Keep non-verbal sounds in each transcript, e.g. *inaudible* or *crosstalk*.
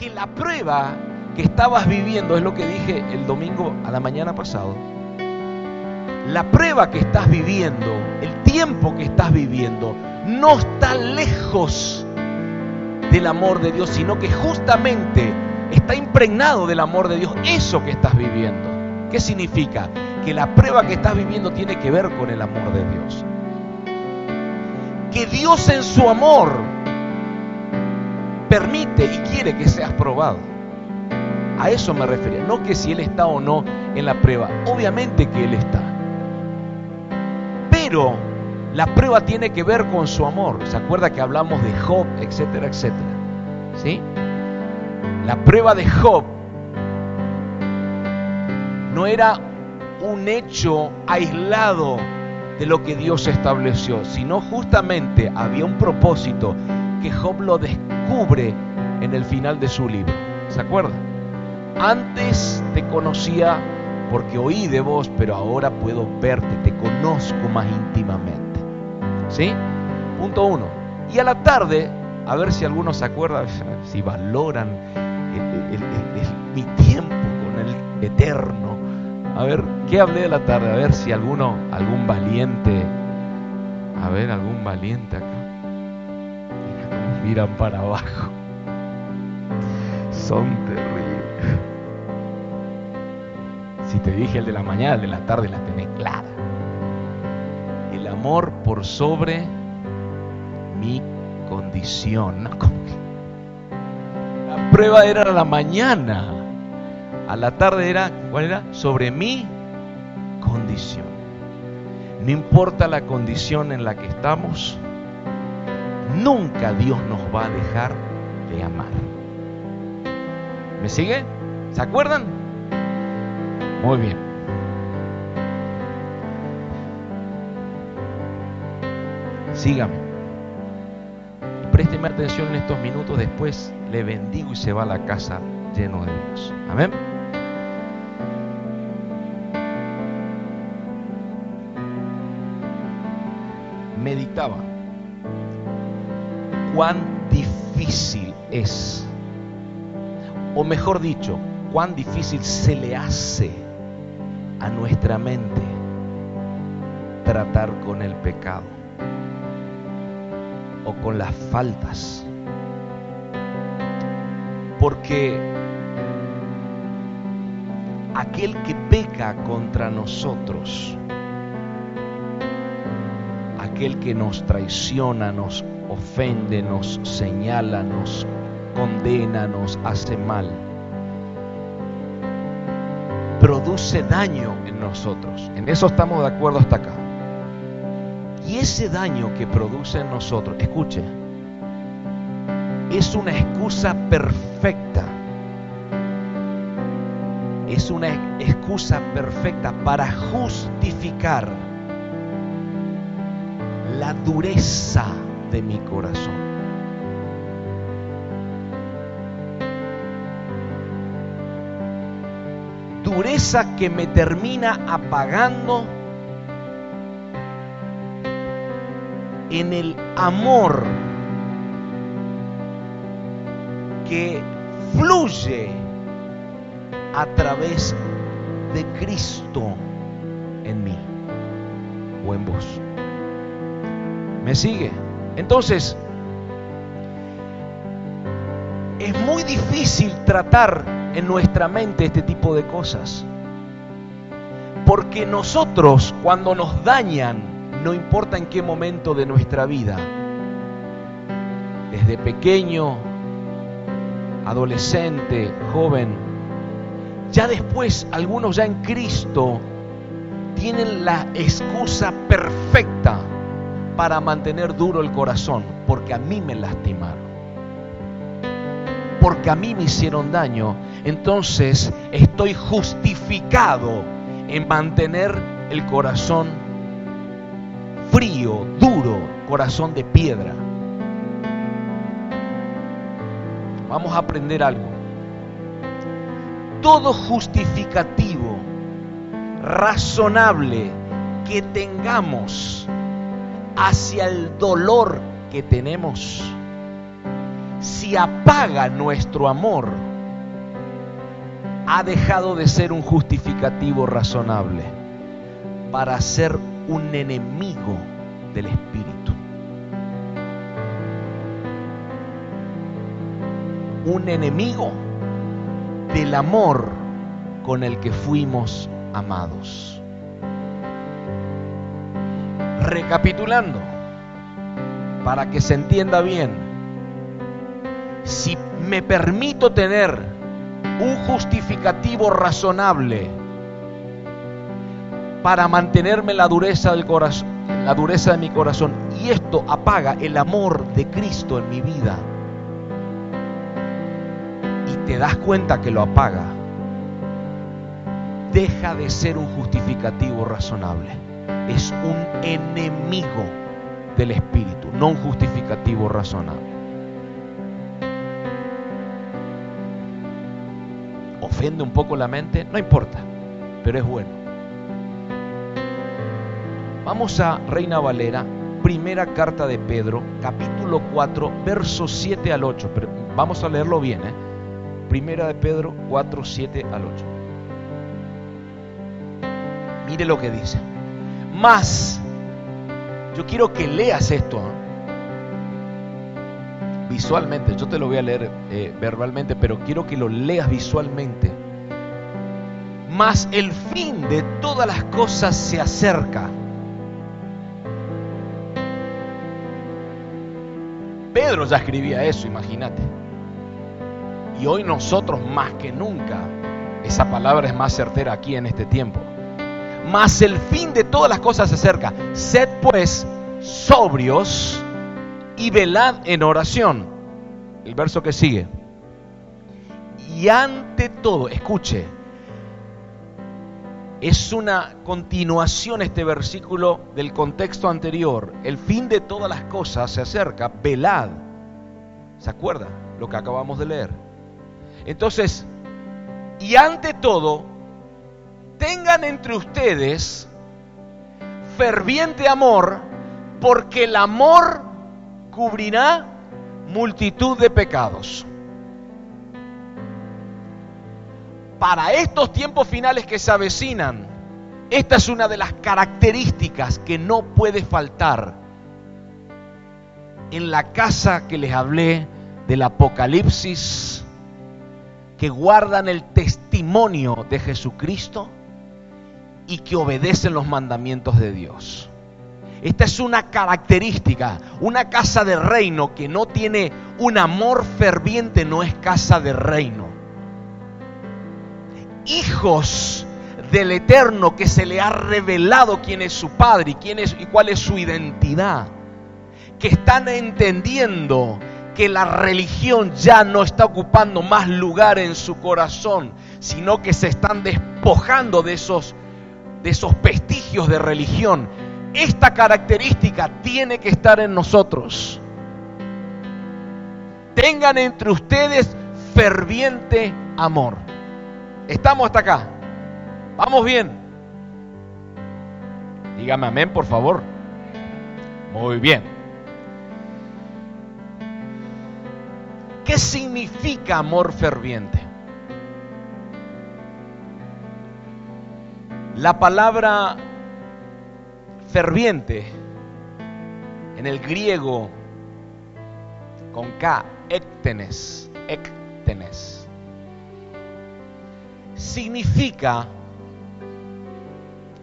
que la prueba que estabas viviendo, es lo que dije el domingo a la mañana pasado, la prueba que estás viviendo, el tiempo que estás viviendo, no está lejos del amor de Dios, sino que justamente está impregnado del amor de Dios eso que estás viviendo. ¿Qué significa? Que la prueba que estás viviendo tiene que ver con el amor de Dios. Que Dios en su amor permite y quiere que seas probado. A eso me refería. No que si Él está o no en la prueba. Obviamente que Él está. Pero la prueba tiene que ver con su amor. ¿Se acuerda que hablamos de Job, etcétera, etcétera? ¿Sí? La prueba de Job no era un hecho aislado de lo que Dios estableció, sino justamente había un propósito que Job lo descubre en el final de su libro. ¿Se acuerda? Antes te conocía porque oí de vos, pero ahora puedo verte, te conozco más íntimamente. ¿Sí? Punto uno. Y a la tarde, a ver si algunos se acuerdan, *laughs* si valoran mi tiempo con el eterno. A ver, ¿qué hablé de la tarde? A ver si alguno, algún valiente, a ver, algún valiente acá. Miran para abajo. Son terribles. Si te dije el de la mañana, el de la tarde la tenés clara. El amor por sobre mi condición. La prueba era la mañana. A la tarde era, ¿cuál era? Sobre mi condición. No importa la condición en la que estamos, nunca Dios nos va a dejar de amar. ¿Me sigue? ¿Se acuerdan? Muy bien. Sígame. Présteme atención en estos minutos, después le bendigo y se va a la casa lleno de Dios. Amén. Meditaba cuán difícil es, o mejor dicho, cuán difícil se le hace a nuestra mente tratar con el pecado o con las faltas. Porque aquel que peca contra nosotros, aquel que nos traiciona, nos ofende, nos señala, nos condena, nos hace mal, produce daño en nosotros. En eso estamos de acuerdo hasta acá. Y ese daño que produce en nosotros, escuche, es una excusa perfecta. Es una excusa perfecta para justificar la dureza de mi corazón. Dureza que me termina apagando en el amor que fluye a través de Cristo en mí o en vos. ¿Me sigue? Entonces, es muy difícil tratar en nuestra mente este tipo de cosas. Porque nosotros cuando nos dañan, no importa en qué momento de nuestra vida, desde pequeño, adolescente, joven, ya después algunos ya en Cristo tienen la excusa perfecta para mantener duro el corazón, porque a mí me lastimaron, porque a mí me hicieron daño, entonces estoy justificado en mantener el corazón frío, duro, corazón de piedra. Vamos a aprender algo. Todo justificativo, razonable que tengamos hacia el dolor que tenemos, si apaga nuestro amor, ha dejado de ser un justificativo razonable para ser un enemigo del Espíritu. Un enemigo del amor con el que fuimos amados. Recapitulando, para que se entienda bien, si me permito tener un justificativo razonable para mantenerme la dureza del corazón, la dureza de mi corazón, y esto apaga el amor de Cristo en mi vida, y te das cuenta que lo apaga, deja de ser un justificativo razonable. Es un enemigo del Espíritu, no un justificativo razonable. Ofende un poco la mente, no importa, pero es bueno. Vamos a Reina Valera, primera carta de Pedro, capítulo 4, versos 7 al 8. Pero vamos a leerlo bien, ¿eh? Primera de Pedro 4, 7 al 8. Mire lo que dice. Más, yo quiero que leas esto visualmente. Yo te lo voy a leer eh, verbalmente, pero quiero que lo leas visualmente. Más el fin de todas las cosas se acerca. Pedro ya escribía eso, imagínate. Y hoy nosotros más que nunca, esa palabra es más certera aquí en este tiempo mas el fin de todas las cosas se acerca. Sed pues sobrios y velad en oración. El verso que sigue. Y ante todo, escuche, es una continuación este versículo del contexto anterior. El fin de todas las cosas se acerca. Velad. ¿Se acuerda lo que acabamos de leer? Entonces, y ante todo, tengan entre ustedes ferviente amor, porque el amor cubrirá multitud de pecados. Para estos tiempos finales que se avecinan, esta es una de las características que no puede faltar en la casa que les hablé del Apocalipsis, que guardan el testimonio de Jesucristo y que obedecen los mandamientos de Dios. Esta es una característica. Una casa de reino que no tiene un amor ferviente no es casa de reino. Hijos del Eterno que se le ha revelado quién es su Padre y, quién es, y cuál es su identidad. Que están entendiendo que la religión ya no está ocupando más lugar en su corazón, sino que se están despojando de esos de esos vestigios de religión. Esta característica tiene que estar en nosotros. Tengan entre ustedes ferviente amor. Estamos hasta acá. Vamos bien. Dígame amén, por favor. Muy bien. ¿Qué significa amor ferviente? La palabra ferviente en el griego con K, ektenes, ektenes, significa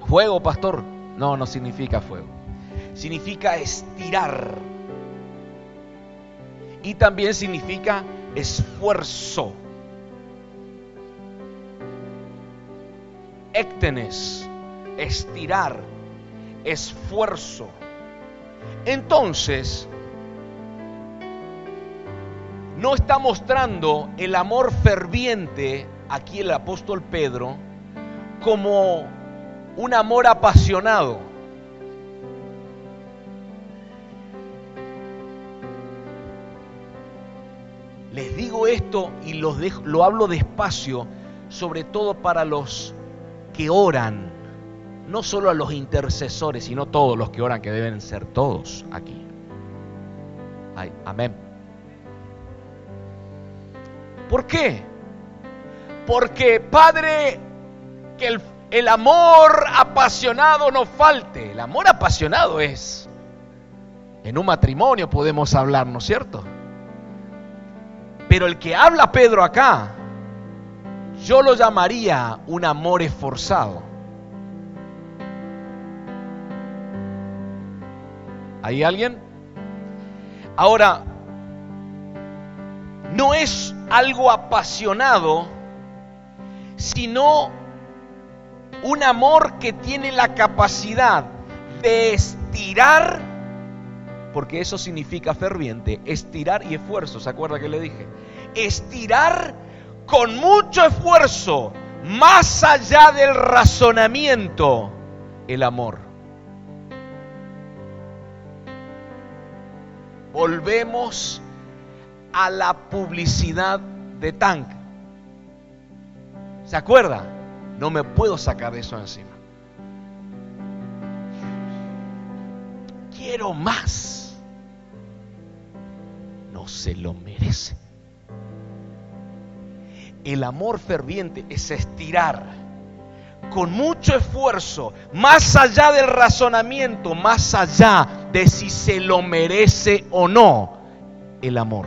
fuego, pastor. No, no significa fuego. Significa estirar. Y también significa esfuerzo. Éctenes, estirar, esfuerzo. Entonces, no está mostrando el amor ferviente aquí el apóstol Pedro como un amor apasionado. Les digo esto y los lo hablo despacio, sobre todo para los que oran, no solo a los intercesores, sino todos los que oran, que deben ser todos aquí. amén. ¿Por qué? Porque, Padre, que el, el amor apasionado no falte. El amor apasionado es, en un matrimonio podemos hablar, ¿no es cierto? Pero el que habla Pedro acá, yo lo llamaría un amor esforzado. ¿Hay alguien? Ahora, no es algo apasionado, sino un amor que tiene la capacidad de estirar, porque eso significa ferviente, estirar y esfuerzo, ¿se acuerda que le dije? Estirar con mucho esfuerzo, más allá del razonamiento, el amor. Volvemos a la publicidad de Tank. ¿Se acuerda? No me puedo sacar de eso encima. Quiero más. No se lo merece. El amor ferviente es estirar con mucho esfuerzo, más allá del razonamiento, más allá de si se lo merece o no, el amor.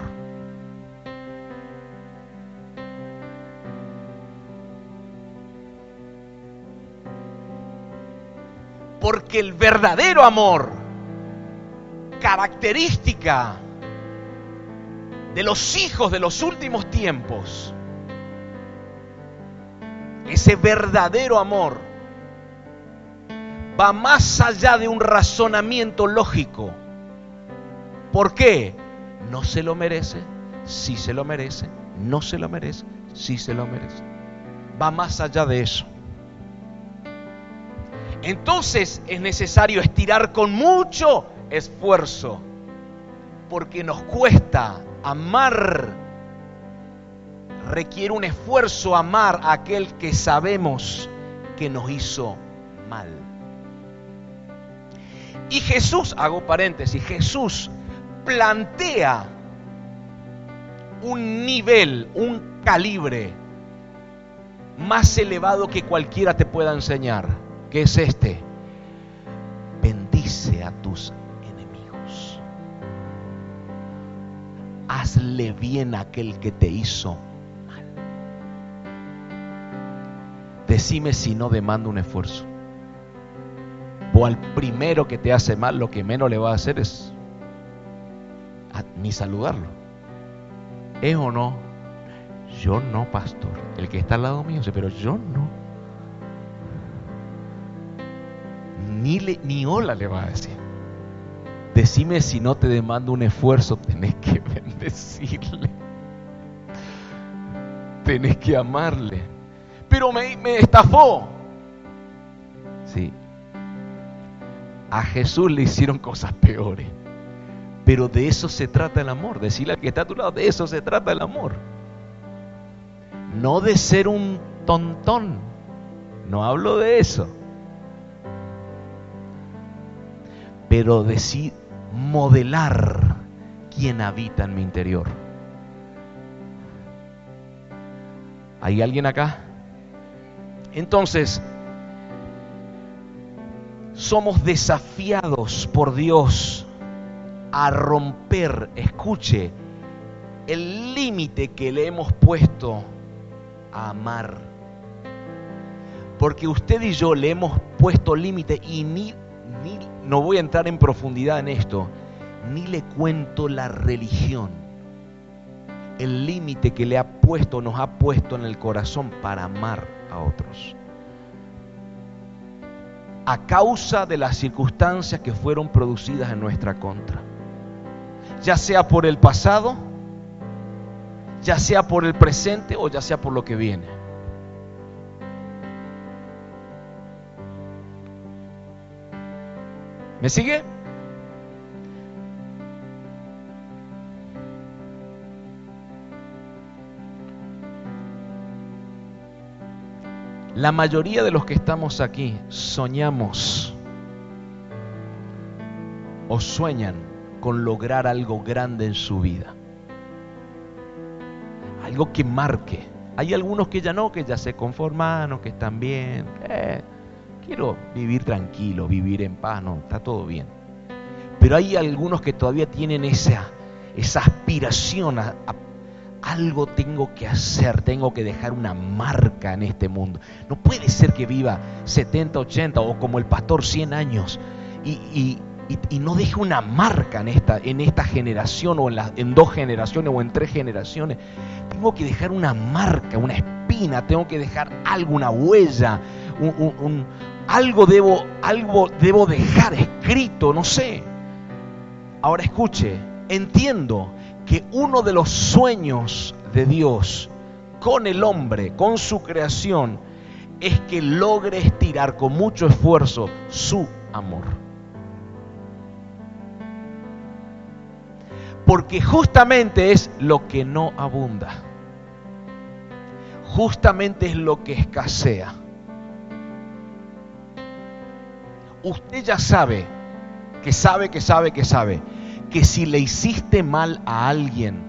Porque el verdadero amor, característica de los hijos de los últimos tiempos, ese verdadero amor va más allá de un razonamiento lógico. ¿Por qué? No se lo merece, sí se lo merece, no se lo merece, sí se lo merece. Va más allá de eso. Entonces es necesario estirar con mucho esfuerzo, porque nos cuesta amar requiere un esfuerzo amar a aquel que sabemos que nos hizo mal. Y Jesús, hago paréntesis, Jesús plantea un nivel, un calibre más elevado que cualquiera te pueda enseñar, que es este. Bendice a tus enemigos. Hazle bien a aquel que te hizo Decime si no demanda un esfuerzo. O al primero que te hace mal, lo que menos le va a hacer es ni saludarlo. ¿Es o no? Yo no, pastor. El que está al lado mío, pero yo no. Ni, ni hola le va a decir. Decime si no te demanda un esfuerzo, tenés que *laughs* bendecirle. Tenés que amarle pero me, estafó. Sí. A Jesús le hicieron cosas peores. Pero de eso se trata el amor. Decirle al que está a tu lado, de eso se trata el amor. No de ser un tontón. No hablo de eso. Pero de sí modelar quien habita en mi interior. ¿Hay alguien acá? Entonces, somos desafiados por Dios a romper, escuche, el límite que le hemos puesto a amar. Porque usted y yo le hemos puesto límite y ni, ni, no voy a entrar en profundidad en esto, ni le cuento la religión, el límite que le ha puesto, nos ha puesto en el corazón para amar a otros. A causa de las circunstancias que fueron producidas en nuestra contra. Ya sea por el pasado, ya sea por el presente o ya sea por lo que viene. ¿Me sigue? La mayoría de los que estamos aquí soñamos o sueñan con lograr algo grande en su vida. algo que marque. Hay algunos que ya no, que ya se conforman, que están bien. Eh, quiero vivir tranquilo, vivir en paz, no, está todo bien. Pero hay algunos que todavía tienen esa, esa aspiración a, algo tengo que hacer, tengo que dejar una marca en este mundo. No puede ser que viva 70, 80 o como el pastor 100 años y, no deje una marca en esta, en esta generación o en, en dos generaciones o en tres generaciones. Tengo que dejar una marca, una espina, tengo que dejar algo, una huella, algo, debo, algo debo dejar escrito, no sé. Ahora escuche, entiendo que uno de los sueños de Dios con el hombre, con su creación, es que logre estirar con mucho esfuerzo su amor. Porque justamente es lo que no abunda. Justamente es lo que escasea. Usted ya sabe, que sabe, que sabe, que sabe, que si le hiciste mal a alguien,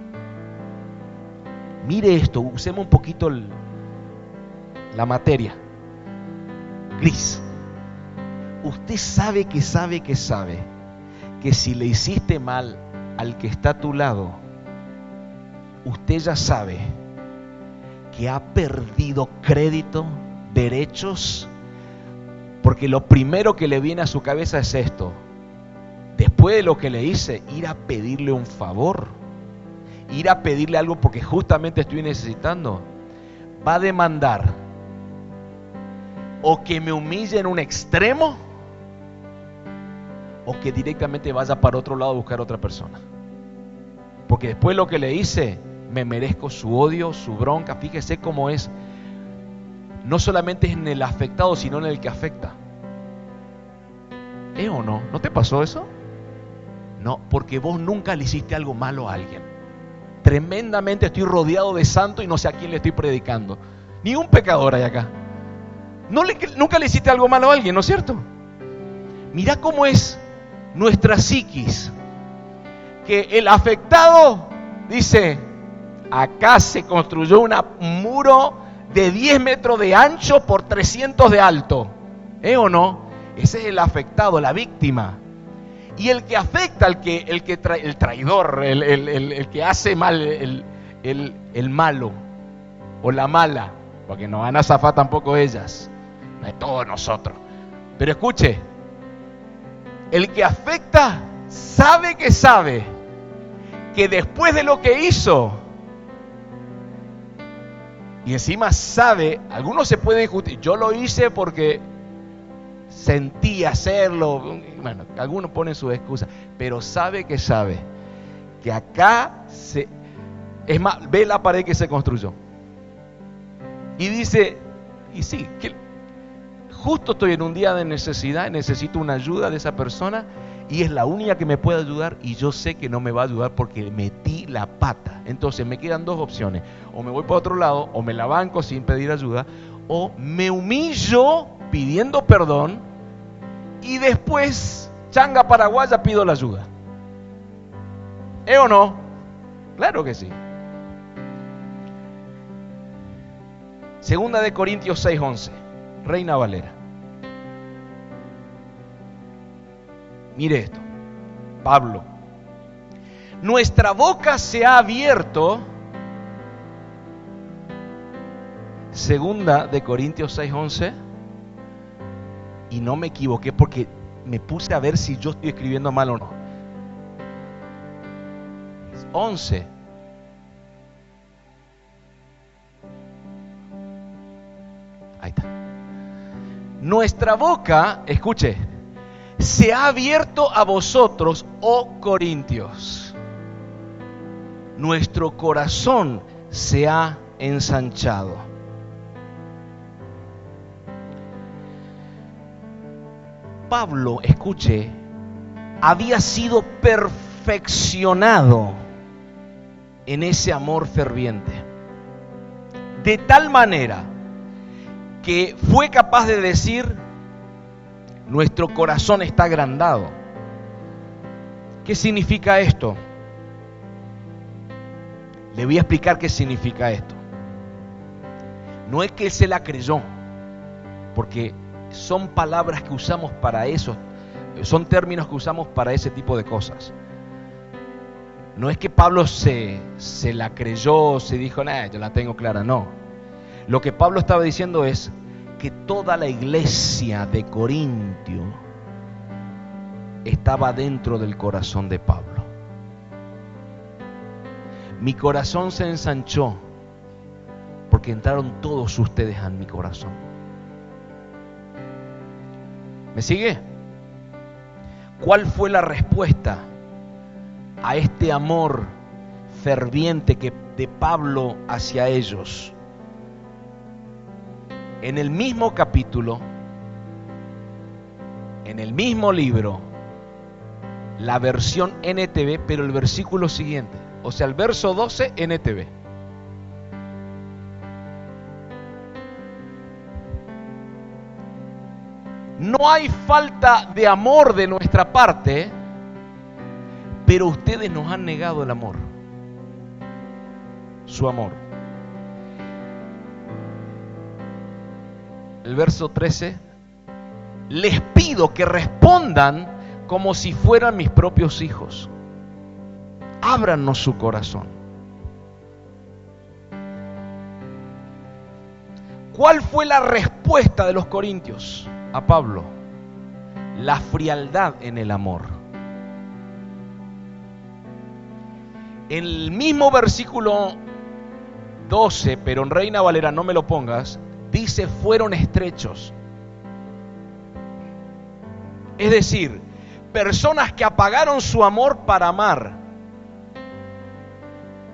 mire esto, usemos un poquito la materia, gris. Usted sabe que sabe que sabe que si le hiciste mal al que está a tu lado, usted ya sabe que ha perdido crédito, derechos, porque lo primero que le viene a su cabeza es esto, después de lo que le hice, ir a pedirle un favor, ir a pedirle algo porque justamente estoy necesitando, va a demandar o que me humille en un extremo o que directamente vaya para otro lado a buscar a otra persona. Porque después de lo que le hice, me merezco su odio, su bronca. Fíjese cómo es. No solamente en el afectado, sino en el que afecta. ¿Eh o no? ¿No te pasó eso? No, porque vos nunca le hiciste algo malo a alguien. Tremendamente estoy rodeado de santos y no sé a quién le estoy predicando. Ni un pecador hay acá. Nunca le hiciste algo malo a alguien, ¿no es cierto? Mira cómo es nuestra psiquis. Que el afectado dice, acá se construyó un muro de 10 metros de ancho por 300 de alto. ¿Eh o no? Ese es el afectado, la víctima. Y el que afecta, el que, el que el traidor, el, que hace mal, el, malo o la mala, porque no van a zafar tampoco ellas, de todos nosotros. Pero escuche, el que afecta sabe que sabe que después de lo que hizo, y encima sabe, algunos se pueden discutir, yo lo hice porque sentí hacerlo. Bueno, algunos ponen su excusa, pero sabe que sabe que acá se. Es más, ve la pared que se construyó. Y dice, y sí, justo estoy en un día de necesidad, necesito una ayuda de esa persona y es la única que me puede ayudar y yo sé que no me va a ayudar porque metí la pata. Entonces me quedan dos opciones, o me voy para otro lado, o me la banco sin pedir ayuda, o me humillo pidiendo perdón y después, changa paraguaya, pido la ayuda. ¿Eh o no? Claro que sí. Segunda de Corintios 6:11, Reina Valera. Mire esto, Pablo. Nuestra boca se ha abierto. Segunda de Corintios 6:11 y no me equivoqué porque me puse a ver si yo estoy escribiendo mal o no. 11. Ahí está. Nuestra boca, escuche, se ha abierto a vosotros, oh Corintios. Nuestro corazón se ha ensanchado. Pablo, escuche, había sido perfeccionado en ese amor ferviente. De tal manera que fue capaz de decir, nuestro corazón está agrandado. ¿Qué significa esto? Le voy a explicar qué significa esto. No es que él se la creyó, porque son palabras que usamos para eso, son términos que usamos para ese tipo de cosas. No es que Pablo se, se la creyó, se dijo, nada, yo la tengo clara, no. Lo que Pablo estaba diciendo es que toda la iglesia de Corintio estaba dentro del corazón de Pablo. Mi corazón se ensanchó porque entraron todos ustedes en mi corazón. ¿Me sigue? ¿Cuál fue la respuesta a este amor ferviente que de Pablo hacia ellos? En el mismo capítulo, en el mismo libro, la versión NTV, pero el versículo siguiente, o sea, el verso 12 NTV. No hay falta de amor de nuestra parte, pero ustedes nos han negado el amor, su amor. El verso 13, les pido que respondan como si fueran mis propios hijos. Ábranos su corazón. ¿Cuál fue la respuesta de los corintios a Pablo? La frialdad en el amor. En el mismo versículo 12, pero en Reina Valera no me lo pongas, dice fueron estrechos. Es decir, personas que apagaron su amor para amar,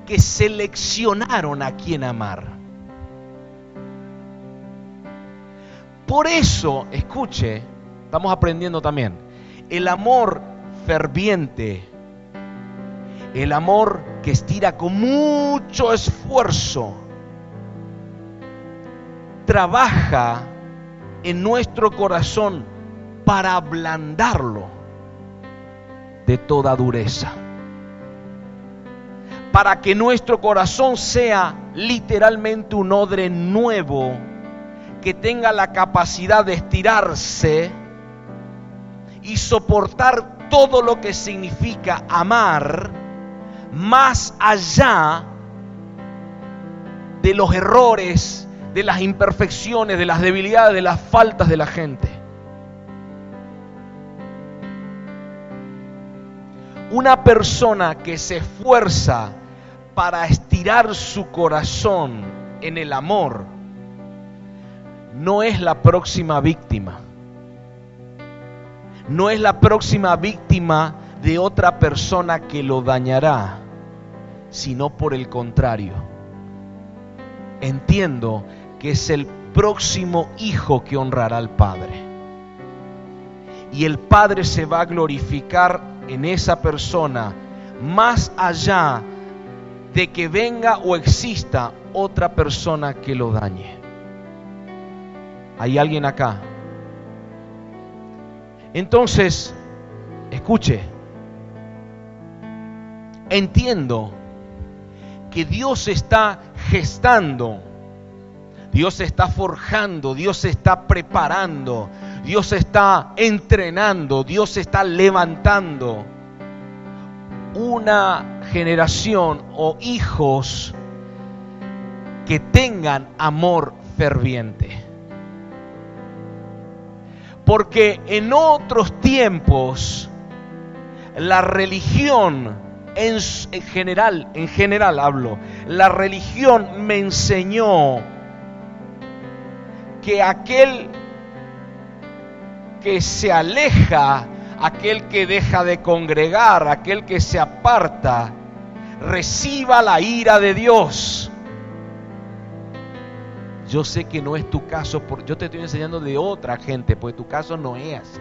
que seleccionaron a quien amar. Por eso, escuche, estamos aprendiendo también, el amor ferviente, el amor que estira con mucho esfuerzo, trabaja en nuestro corazón para ablandarlo de toda dureza. Para que nuestro corazón sea literalmente un odre nuevo que tenga la capacidad de estirarse y soportar todo lo que significa amar más allá de los errores de las imperfecciones, de las debilidades, de las faltas de la gente. Una persona que se esfuerza para estirar su corazón en el amor no es la próxima víctima. No es la próxima víctima de otra persona que lo dañará, sino por el contrario. Entiendo que es el próximo hijo que honrará al Padre. Y el Padre se va a glorificar en esa persona más allá de que venga o exista otra persona que lo dañe. ¿Hay alguien acá? Entonces, escuche, entiendo que Dios está gestando Dios está forjando, Dios está preparando, Dios está entrenando, Dios está levantando una generación o hijos que tengan amor ferviente. Porque en otros tiempos la religión en, general, en general hablo, la religión me enseñó que aquel que se aleja, aquel que deja de congregar, aquel que se aparta, reciba la ira de Dios. Yo sé que no es tu caso, yo te estoy enseñando de otra gente, porque tu caso no es así.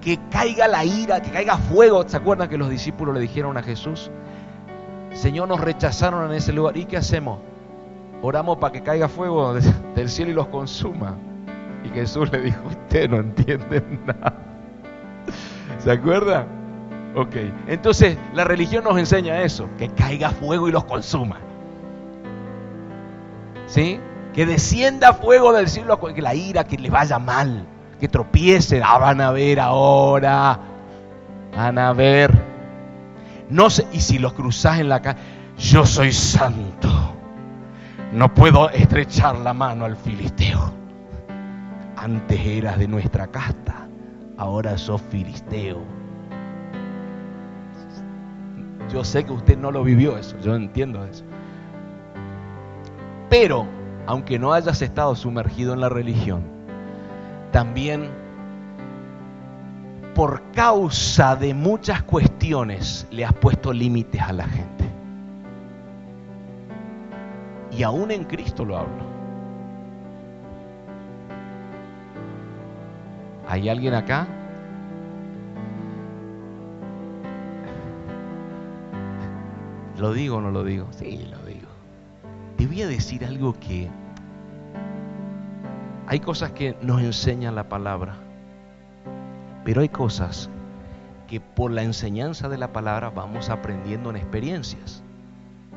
Que caiga la ira, que caiga fuego. ¿Se acuerdan que los discípulos le dijeron a Jesús? Señor, nos rechazaron en ese lugar. ¿Y qué hacemos? oramos para que caiga fuego del cielo y los consuma. Y Jesús le dijo, usted no entiende nada. ¿Se acuerda? Ok, entonces la religión nos enseña eso, que caiga fuego y los consuma. ¿Sí? Que descienda fuego del cielo, que la ira, que le vaya mal, que tropiecen. Ah, van a ver ahora, van a ver. No sé, y si los cruzás en la calle, yo soy santo. No puedo estrechar la mano al filisteo. Antes eras de nuestra casta, ahora sos filisteo. Yo sé que usted no lo vivió eso, yo entiendo eso. Pero, aunque no hayas estado sumergido en la religión, también por causa de muchas cuestiones le has puesto límites a la gente. Y aún en Cristo lo hablo. ¿Hay alguien acá? ¿Lo digo o no lo digo? Sí, lo. Te voy a decir algo que hay cosas que nos enseña la palabra, pero hay cosas que por la enseñanza de la palabra vamos aprendiendo en experiencias.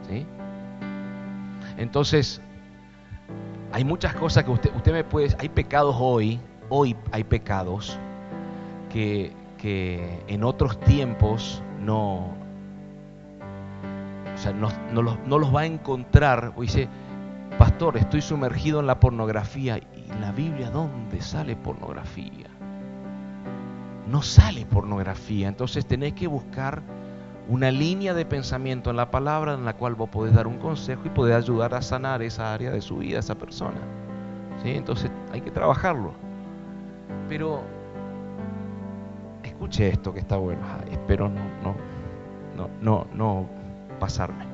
¿sí? Entonces, hay muchas cosas que usted, usted me puede... Hay pecados hoy, hoy hay pecados que, que en otros tiempos no, sea, no, los, va a encontrar. O dice, pastor, estoy sumergido en la pornografía. ¿Y la Biblia dónde sale pornografía? No sale pornografía. Entonces tenés que buscar una línea de pensamiento en la palabra en la cual vos podés dar un consejo y podés ayudar a sanar esa área de su vida, esa persona. ¿Sí? Entonces hay que trabajarlo. Pero escuche esto que está bueno. espero no, no, no, no pasarme.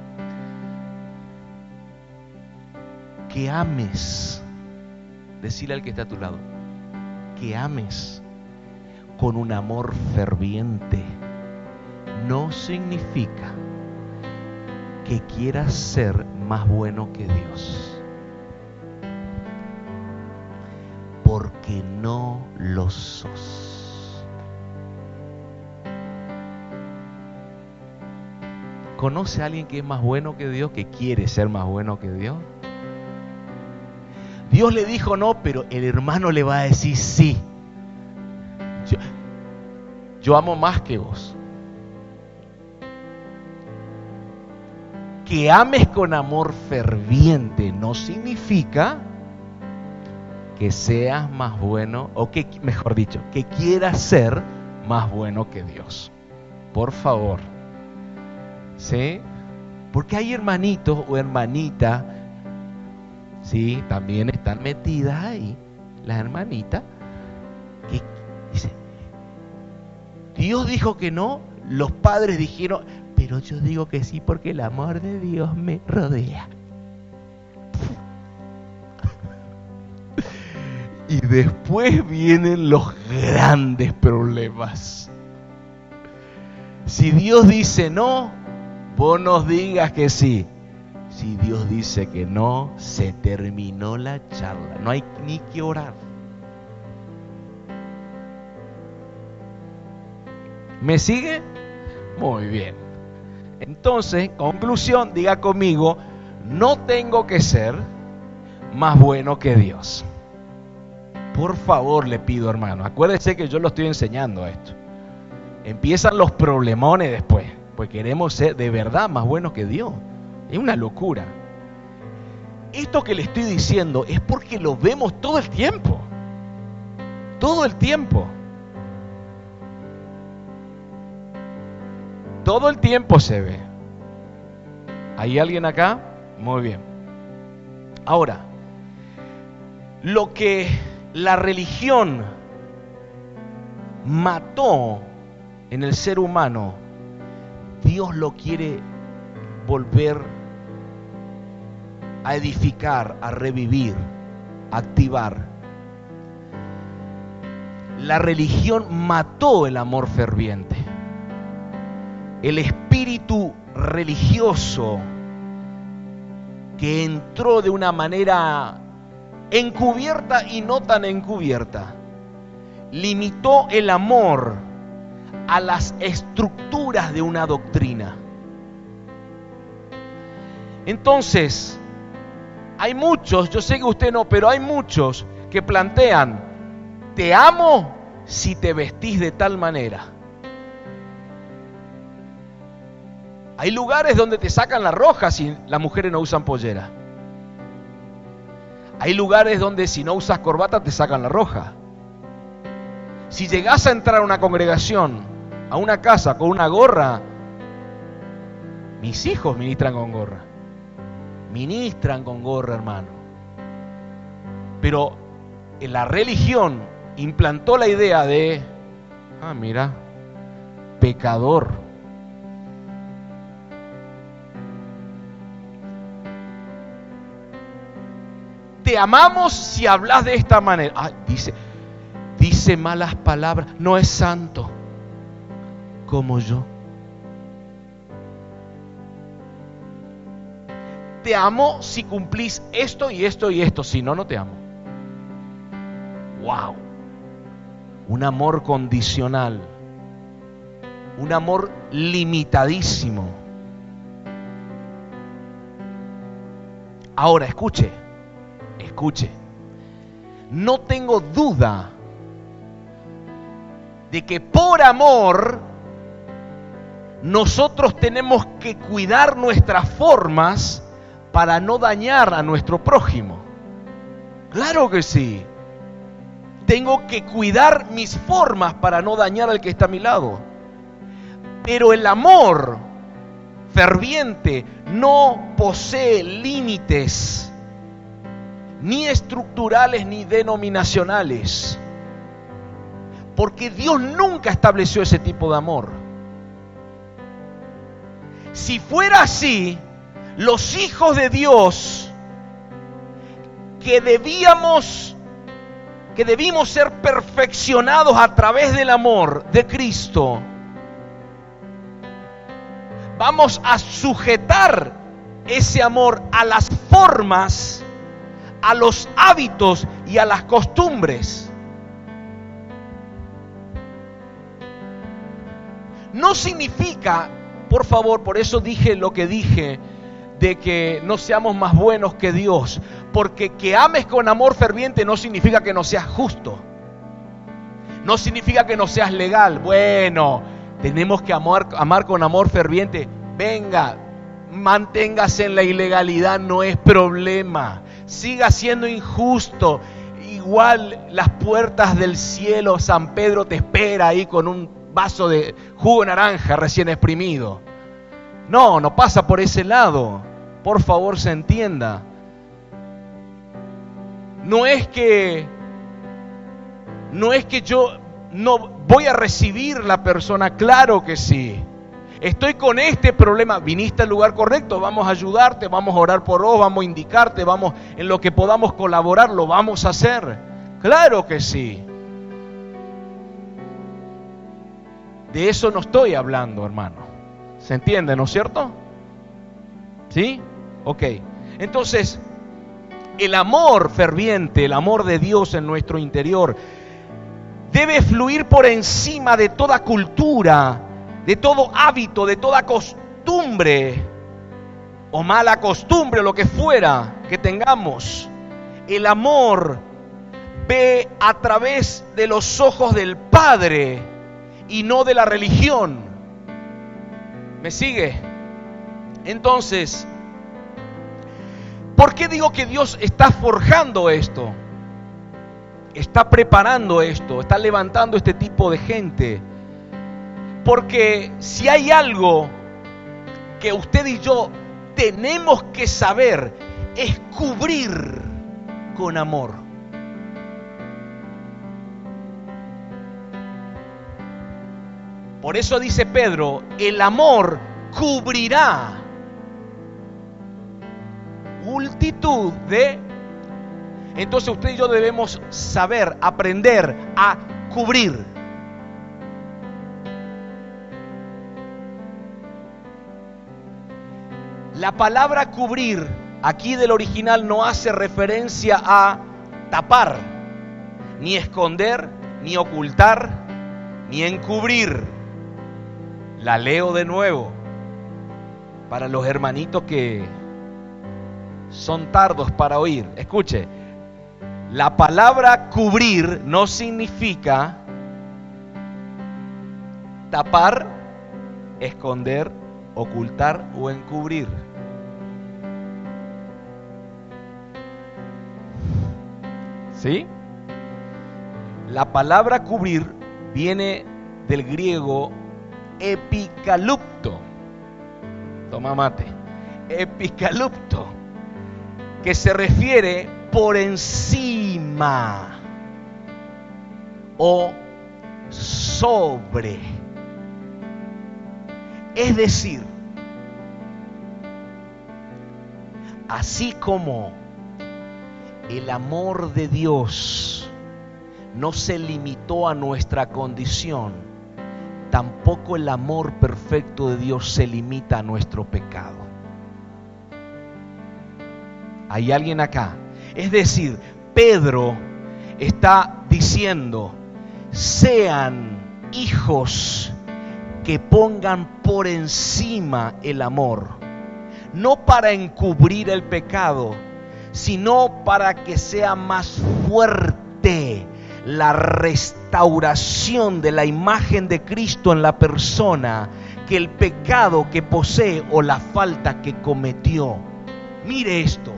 Que ames, decirle al que está a tu lado, que ames con un amor ferviente no significa que quieras ser más bueno que Dios. Porque no lo sos. ¿Conoce a alguien que es más bueno que Dios, que quiere ser más bueno que Dios? Dios le dijo no, pero el hermano le va a decir sí. Yo, amo más que vos. Que ames con amor ferviente no significa que seas más bueno, o que, mejor dicho, que quieras ser más bueno que Dios. Por favor. ¿Sí? Porque hay hermanitos o hermanitas, ¿sí? También están metidas ahí, las hermanitas, Dios dijo que no, los padres dijeron, pero yo digo que sí porque el amor de Dios me rodea. *laughs* y después vienen los grandes problemas. Si Dios dice no, Vos nos digas que sí. Si Dios dice que no, se terminó la charla. No hay ni que orar. ¿Me sigue? Muy bien. Entonces, conclusión, diga conmigo, no tengo que ser más bueno que Dios. Por favor, le pido, hermano, acuérdese que yo lo estoy enseñando esto. Empiezan los problemones después pues queremos ser de verdad más buenos que Dios. Es una locura. Esto que le estoy diciendo es porque lo vemos todo el tiempo. Todo el tiempo. Todo el tiempo se ve. ¿Hay alguien acá? Muy bien. Ahora, lo que la religión mató en el ser humano Dios lo quiere volver a edificar, a revivir, a activar. La religión mató el amor ferviente. El espíritu religioso que entró de una manera encubierta y no tan encubierta, limitó el amor a las estructuras de una doctrina. Entonces, hay muchos, yo sé que usted no, pero hay muchos que plantean, te amo si te vestís de tal manera. Hay lugares donde te sacan la roja si las mujeres no usan pollera. Hay lugares donde si no usas corbata te sacan la roja. Si llegas a entrar a una congregación, a una casa con una gorra, mis hijos ministran con gorra. Ministran con gorra, hermano. Pero la religión implantó la idea de, ah, mira, pecador te amamos si hablas de esta manera. dice, dice malas palabras, no es santo como yo. Te amo si cumplís esto y esto y esto, si no, no te amo. Wow. Un amor condicional. Un amor limitadísimo. Ahora, escuche escuche, no tengo duda de que por amor nosotros tenemos que cuidar nuestras formas para no dañar a nuestro prójimo. Claro que sí. Tengo que cuidar mis formas para no dañar al que está a mi lado. Pero el amor ferviente no posee límites ni estructurales ni denominacionales. Porque Dios nunca estableció ese tipo de amor. Si fuera así, los hijos de Dios que debíamos que debimos ser perfeccionados a través del amor de Cristo, vamos a sujetar ese amor a las formas a los hábitos y a las costumbres. No significa, por favor, por eso dije lo que dije, de que no seamos más buenos que Dios, porque que ames con amor ferviente no significa que no seas justo, no significa que no seas legal. Bueno, tenemos que amar, amar con amor ferviente. Venga, manténgase en la ilegalidad, no es problema siga siendo injusto, igual las puertas del cielo, San Pedro te espera ahí con un vaso de jugo naranja recién exprimido. No, no pasa por ese lado. Por favor, se entienda. No es que no es que yo no voy a recibir la persona, claro que sí. Estoy con este problema, viniste al lugar correcto, vamos a ayudarte, vamos a orar por vos, vamos a indicarte, vamos en lo que podamos colaborar, lo vamos a hacer. Claro que sí. De eso no estoy hablando, hermano. ¿Se entiende, no es cierto? ¿Sí? Ok. Entonces, el amor ferviente, el amor de Dios en nuestro interior, debe fluir por encima de toda cultura, de todo hábito, de toda costumbre o mala costumbre o lo que fuera que tengamos. El amor ve a través de los ojos del Padre y no de la religión. ¿Me sigue? Entonces, ¿por qué digo que Dios está forjando esto? Está preparando esto, está levantando este tipo de gente porque si hay algo que usted y yo tenemos que saber es cubrir con amor. Por eso dice Pedro, el amor cubrirá multitud de... Entonces usted y yo debemos saber, aprender a cubrir. La palabra cubrir aquí del original no hace referencia a tapar, ni esconder, ni ocultar, ni encubrir. La leo de nuevo para los hermanitos que son tardos para oír. Escuche, la palabra cubrir no significa tapar, esconder, ocultar o encubrir. ¿Sí? La palabra cubrir viene del griego epicalupto. Toma mate. Epicalupto. Que se refiere por encima o sobre. Es decir, así como el amor de Dios no se limitó a nuestra condición, tampoco el amor perfecto de Dios se limita a nuestro pecado. ¿Hay alguien acá? Es decir, Pedro está diciendo, sean hijos que pongan por encima el amor, no para encubrir el pecado, sino para que sea más fuerte la restauración de la imagen de Cristo en la persona que el pecado que posee o la falta que cometió. Mire esto.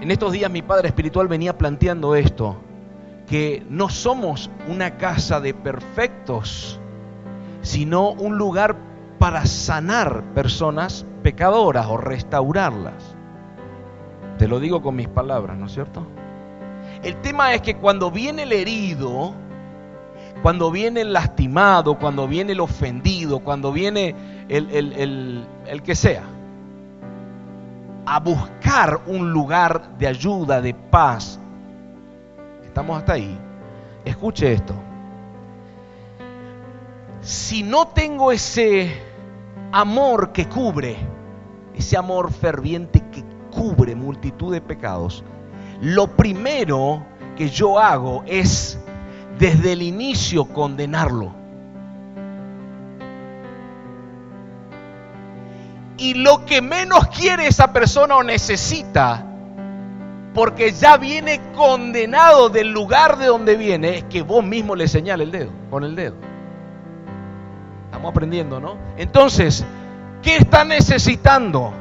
En estos días mi padre espiritual venía planteando esto, que no somos una casa de perfectos, sino un lugar para sanar personas pecadoras o restaurarlas. Te lo digo con mis palabras, ¿no es cierto? El tema es que cuando viene el herido, cuando viene el lastimado, cuando viene el ofendido, cuando viene el, el, el que sea, a buscar un lugar de ayuda, de paz, estamos hasta ahí, escuche esto. Si no tengo ese amor que cubre, ese amor ferviente que cubre multitud de pecados, lo primero que yo hago es desde el inicio condenarlo. Y lo que menos quiere esa persona o necesita, porque ya viene condenado del lugar de donde viene, es que vos mismo le señales el dedo, con el dedo. Estamos aprendiendo, ¿no? Entonces, ¿qué está necesitando?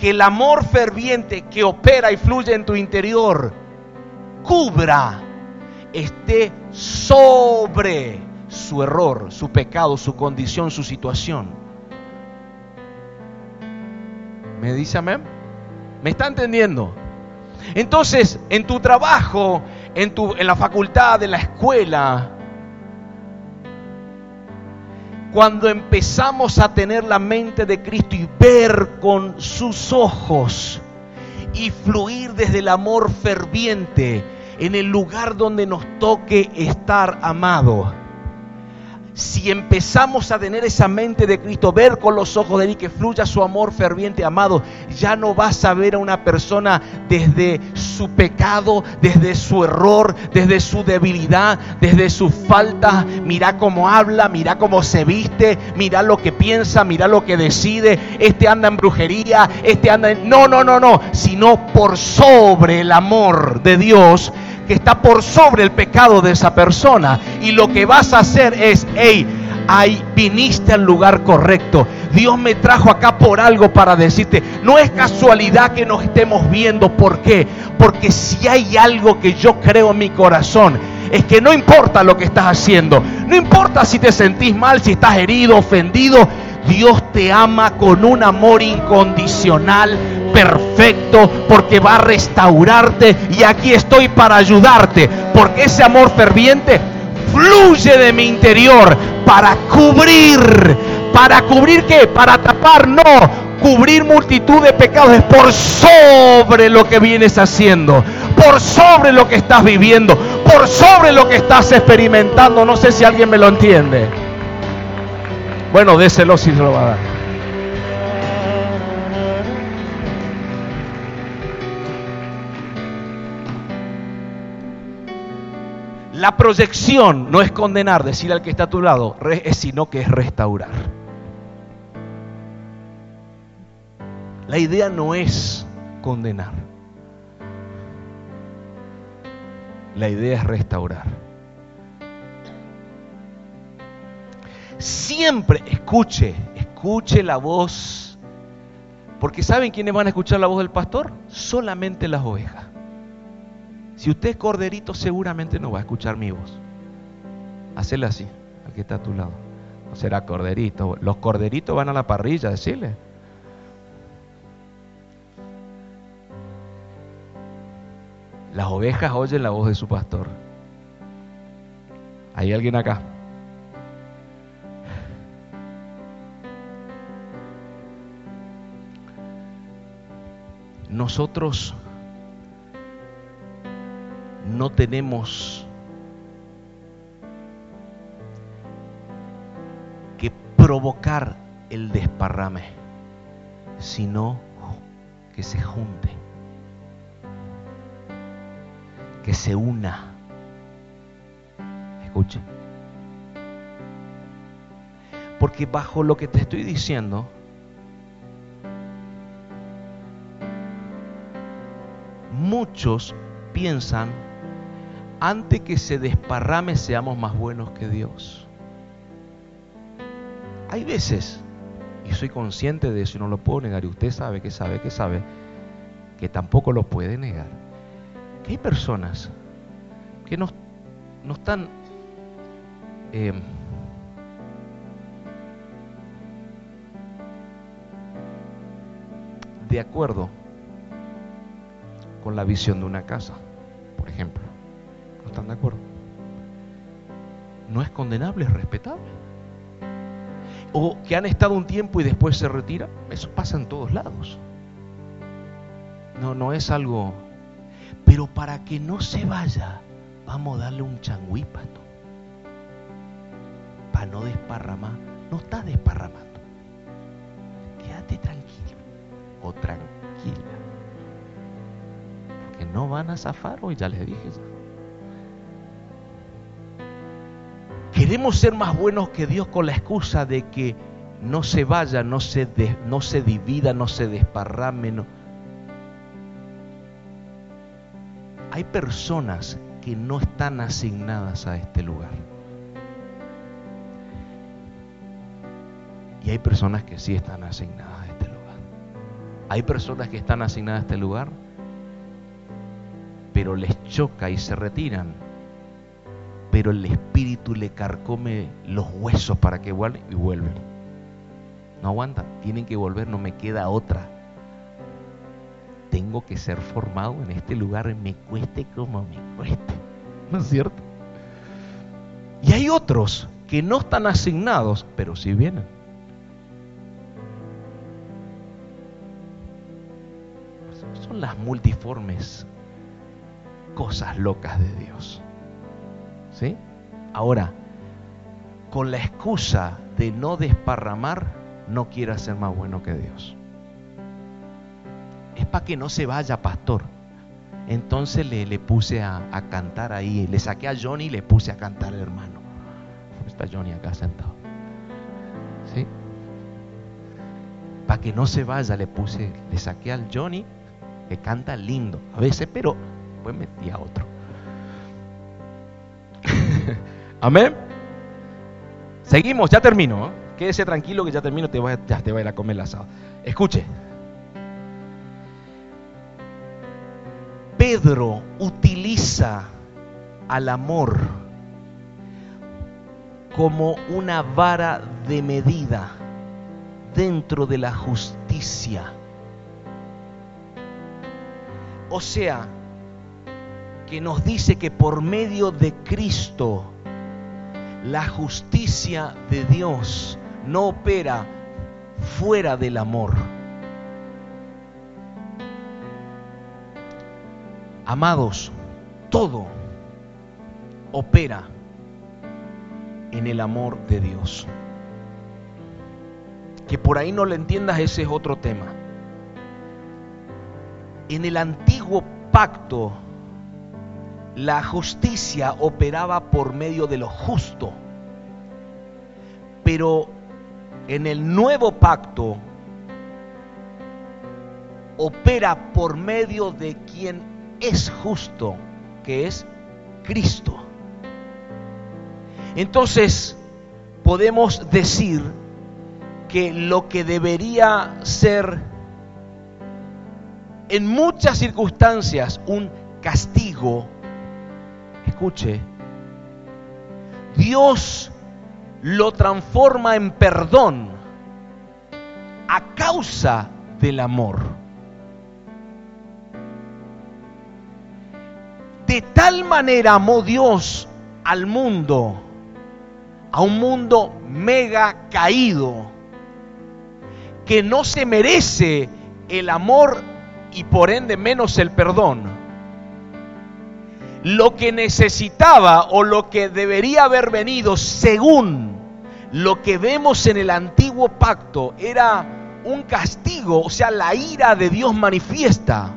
Que el amor ferviente que opera y fluye en tu interior cubra, esté sobre su error, su pecado, su condición, su situación. ¿Me dice amén? ¿Me está entendiendo? Entonces, en tu trabajo, en, tu, en la facultad, en la escuela, cuando empezamos a tener la mente de Cristo y ver con sus ojos y fluir desde el amor ferviente en el lugar donde nos toque estar amado si empezamos a tener esa mente de Cristo, ver con los ojos de Él y que fluya su amor ferviente, amado, ya no vas a ver a una persona desde su pecado, desde su error, desde su debilidad, desde su falta. Mira cómo habla, mira cómo se viste, mira lo que piensa, mira lo que decide. Este anda en brujería, este anda en... No, no, no, no, sino por sobre el amor de Dios que está por sobre el pecado de esa persona. Y lo que vas a hacer es, hey, ahí viniste al lugar correcto. Dios me trajo acá por algo para decirte, no es casualidad que nos estemos viendo. ¿Por qué? Porque si hay algo que yo creo en mi corazón, es que no importa lo que estás haciendo, no importa si te sentís mal, si estás herido, ofendido, Dios te ama con un amor incondicional, perfecto, porque va a restaurarte y aquí estoy para ayudarte, porque ese amor ferviente fluye de mi interior para cubrir. ¿Para cubrir qué? Para tapar, no. Cubrir multitud de pecados es por sobre lo que vienes haciendo, por sobre lo que estás viviendo, por sobre lo que estás experimentando. No sé si alguien me lo entiende. Bueno, déselo si se lo va a dar. La proyección no es condenar, decir al que está a tu lado, sino que es restaurar. La idea no es condenar. La idea es restaurar. Siempre escuche, escuche la voz. Porque ¿saben quiénes van a escuchar la voz del pastor? Solamente las ovejas. Si usted es corderito, seguramente no va a escuchar mi voz. Hacele así, aquí está a tu lado. No será corderito. Los corderitos van a la parrilla, decirle. Las ovejas oyen la voz de su pastor. ¿Hay alguien acá? Nosotros no tenemos que provocar el desparrame, sino que se junte, que se una. Escuche. Porque bajo lo que te estoy diciendo, muchos piensan antes que se desparrame seamos más buenos que Dios. Hay veces, y soy consciente de eso y no lo puedo negar, y usted sabe que sabe que sabe, que tampoco lo puede negar, que hay personas que no, no están eh, de acuerdo con la visión de una casa, por ejemplo están de acuerdo? No es condenable, es respetable. O que han estado un tiempo y después se retira, eso pasa en todos lados. No, no es algo. Pero para que no se vaya, vamos a darle un changüí, pato. Para no desparramar. No está desparramando. Quédate tranquilo o tranquila. Porque no van a zafar hoy, ya les dije. Queremos ser más buenos que Dios con la excusa de que no se vaya, no se, no se divida, no se desparrame. Hay personas que no están asignadas a este lugar. Y hay personas que sí están asignadas a este lugar. Hay personas que están asignadas a este lugar, pero les choca y se retiran pero el espíritu le carcome los huesos para que vuelvan y vuelven. No aguanta, tienen que volver, no me queda otra. Tengo que ser formado en este lugar, me cueste como me cueste. ¿No es cierto? Y hay otros que no están asignados, pero sí vienen. Son las multiformes cosas locas de Dios. ¿Sí? Ahora, con la excusa de no desparramar, no quiera ser más bueno que Dios. Es para que no se vaya, pastor. Entonces le, le puse a, cantar ahí, le saqué a Johnny y le puse a cantar hermano. Está Johnny acá sentado. ¿Sí? Para que no se vaya, le puse, le saqué al Johnny, que canta lindo a veces, pero pues metí a otro. *laughs* Amén. Seguimos, ya termino. ¿eh? Quédese tranquilo que ya termino, te ya te voy a ir a comer el asado. Escuche. Pedro utiliza al amor como una vara de medida dentro de la justicia. O sea, que nos dice que por medio de Cristo la justicia de Dios no opera fuera del amor. Amados, todo opera en el amor de Dios. Que por ahí no lo entiendas, ese es otro tema. En el antiguo pacto, la justicia operaba por medio de lo justo. Pero en el nuevo pacto opera por medio de quien es justo, que es Cristo. Entonces podemos decir que lo que debería ser en muchas circunstancias un castigo, escuche, Dios lo transforma en perdón a causa del amor. De tal manera amó Dios al mundo, a un mundo mega caído, que no se merece el amor y por ende menos el perdón. Lo que necesitaba o lo que debería haber venido según lo que vemos en el antiguo pacto era un castigo, o sea, la ira de Dios manifiesta.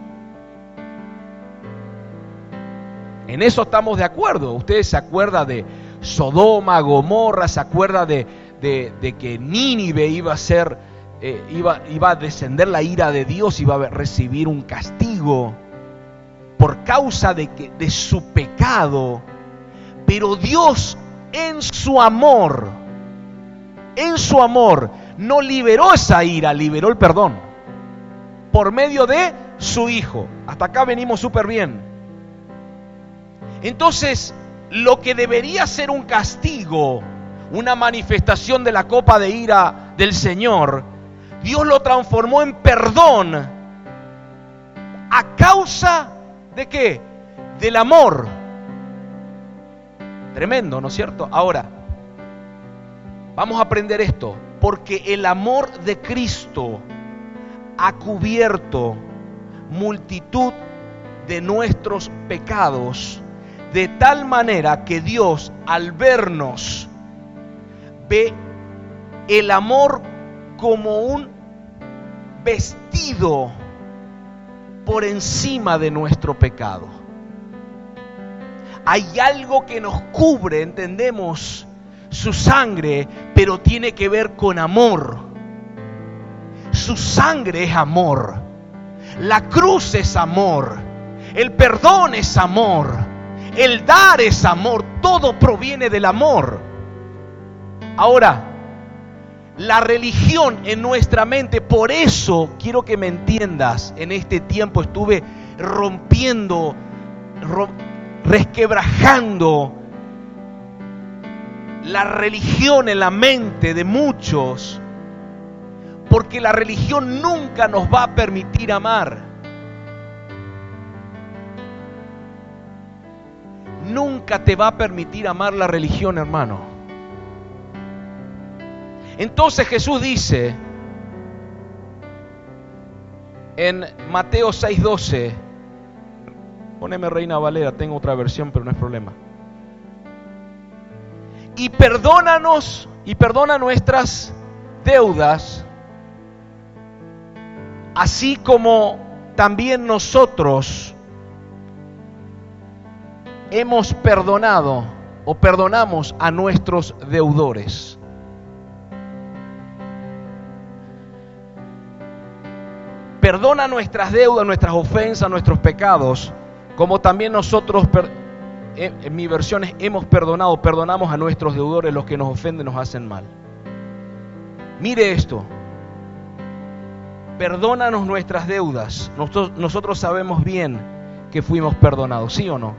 En eso estamos de acuerdo. Ustedes se acuerdan de Sodoma, Gomorra, se acuerda de, de, que Nínive iba a ser, eh, iba, iba a descender la ira de Dios, iba a recibir un castigo por causa de, que, de su pecado. Pero Dios en su amor, en su amor, no liberó esa ira, liberó el perdón. Por medio de su Hijo. Hasta acá venimos súper bien. Entonces, lo que debería ser un castigo, una manifestación de la copa de ira del Señor, Dios lo transformó en perdón a causa de qué? Del amor. Tremendo, ¿no es cierto? Ahora, vamos a aprender esto, porque el amor de Cristo ha cubierto multitud de nuestros pecados de tal manera que Dios al vernos ve el amor como un vestido por encima de nuestro pecado. Hay algo que nos cubre, entendemos, su sangre, pero tiene que ver con amor. Su sangre es amor. La cruz es amor. El perdón es amor. El dar es amor, todo proviene del amor. Ahora, la religión en nuestra mente, por eso quiero que me entiendas, en este tiempo estuve rompiendo, resquebrajando la religión en la mente de muchos, porque la religión nunca nos va a permitir amar. nunca te va a permitir amar la religión, hermano. Entonces Jesús dice en Mateo 6:12, poneme Reina Valera, tengo otra versión, pero no es problema. Y perdónanos y perdona nuestras deudas, así como también nosotros hemos perdonado o perdonamos a nuestros deudores. Perdona nuestras deudas, nuestras ofensas, nuestros pecados, como también nosotros, en mi versión hemos perdonado, perdonamos a nuestros deudores, los que nos ofenden, nos hacen mal. Mire esto, perdónanos nuestras deudas. Nosotros, nosotros sabemos bien que fuimos perdonados, ¿sí o no?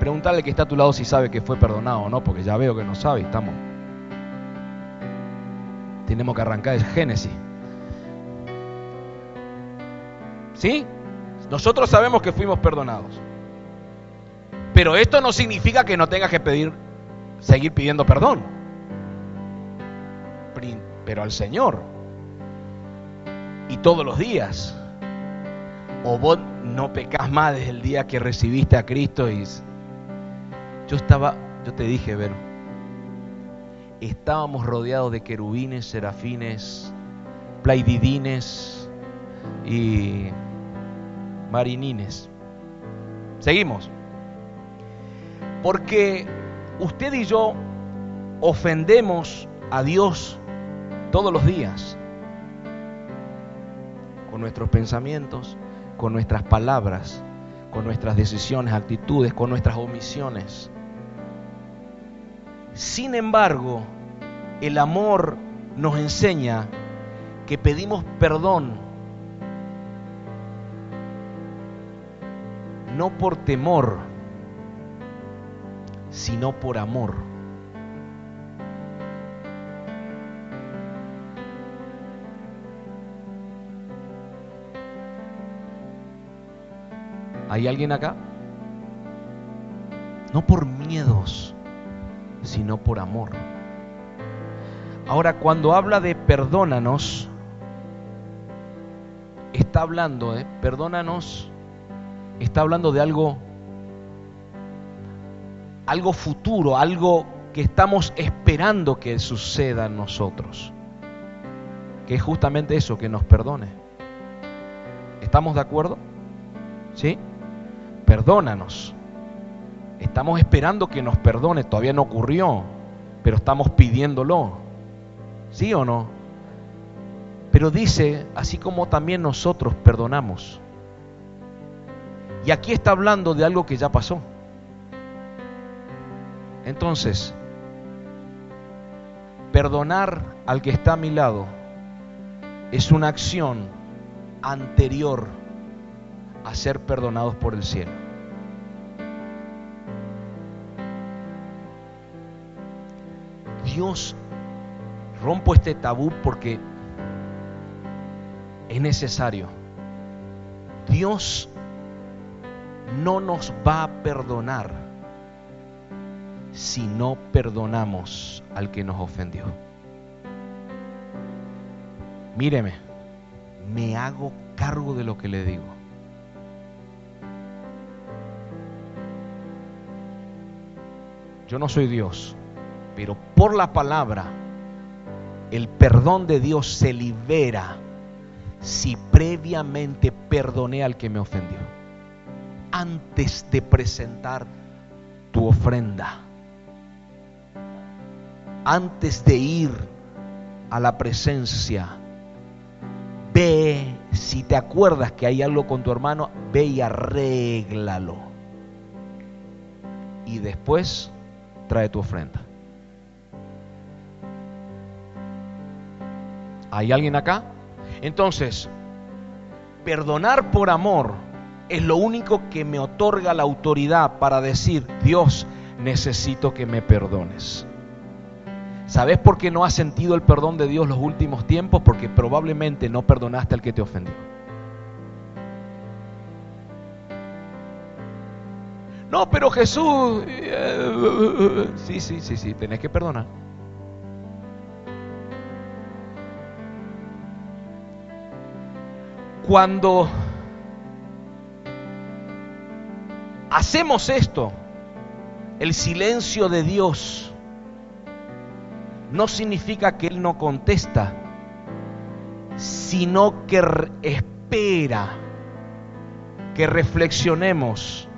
Preguntarle que está a tu lado si sabe que fue perdonado o no, porque ya veo que no sabe. Estamos. Tenemos que arrancar el Génesis. ¿Sí? Nosotros sabemos que fuimos perdonados. Pero esto no significa que no tengas que pedir, seguir pidiendo perdón. Pero al Señor. Y todos los días. O vos no pecas más desde el día que recibiste a Cristo y yo estaba, yo te dije, Vero, estábamos rodeados de querubines, serafines, plaididines y marinines. Seguimos. Porque usted y yo ofendemos a Dios todos los días con nuestros pensamientos, con nuestras palabras, con nuestras decisiones, actitudes, con nuestras omisiones. Sin embargo, el amor nos enseña que pedimos perdón no por temor, sino por amor. ¿Hay alguien acá? No por miedos, sino por amor. Ahora, cuando habla de perdónanos, está hablando, ¿eh? perdónanos, está hablando de algo, algo futuro, algo que estamos esperando que suceda en nosotros, que es justamente eso, que nos perdone. ¿Estamos de acuerdo? ¿Sí? Perdónanos. Estamos esperando que nos perdone, todavía no ocurrió, pero estamos pidiéndolo. ¿Sí o no? Pero dice, así como también nosotros perdonamos. Y aquí está hablando de algo que ya pasó. Entonces, perdonar al que está a mi lado es una acción anterior a ser perdonados por el cielo. Dios rompo este tabú porque es necesario. Dios no nos va a perdonar si no perdonamos al que nos ofendió. Míreme, me hago cargo de lo que le digo. Yo no soy Dios, pero por la palabra el perdón de Dios se libera si previamente perdoné al que me ofendió. Antes de presentar tu ofrenda. Antes de ir a la presencia. Ve, si te acuerdas que hay algo con tu hermano, ve y arréglalo. Y después trae tu ofrenda. ¿Hay alguien acá? Entonces, perdonar por amor es lo único que me otorga la autoridad para decir, Dios, necesito que me perdones. ¿Sabes por qué no has sentido el perdón de Dios los últimos tiempos? Porque probablemente no perdonaste al que te ofendió. No, pero Jesús, eh, sí, sí, sí, sí, tenés que perdonar. Cuando hacemos esto, el silencio de Dios no significa que Él no contesta, sino que espera que reflexionemos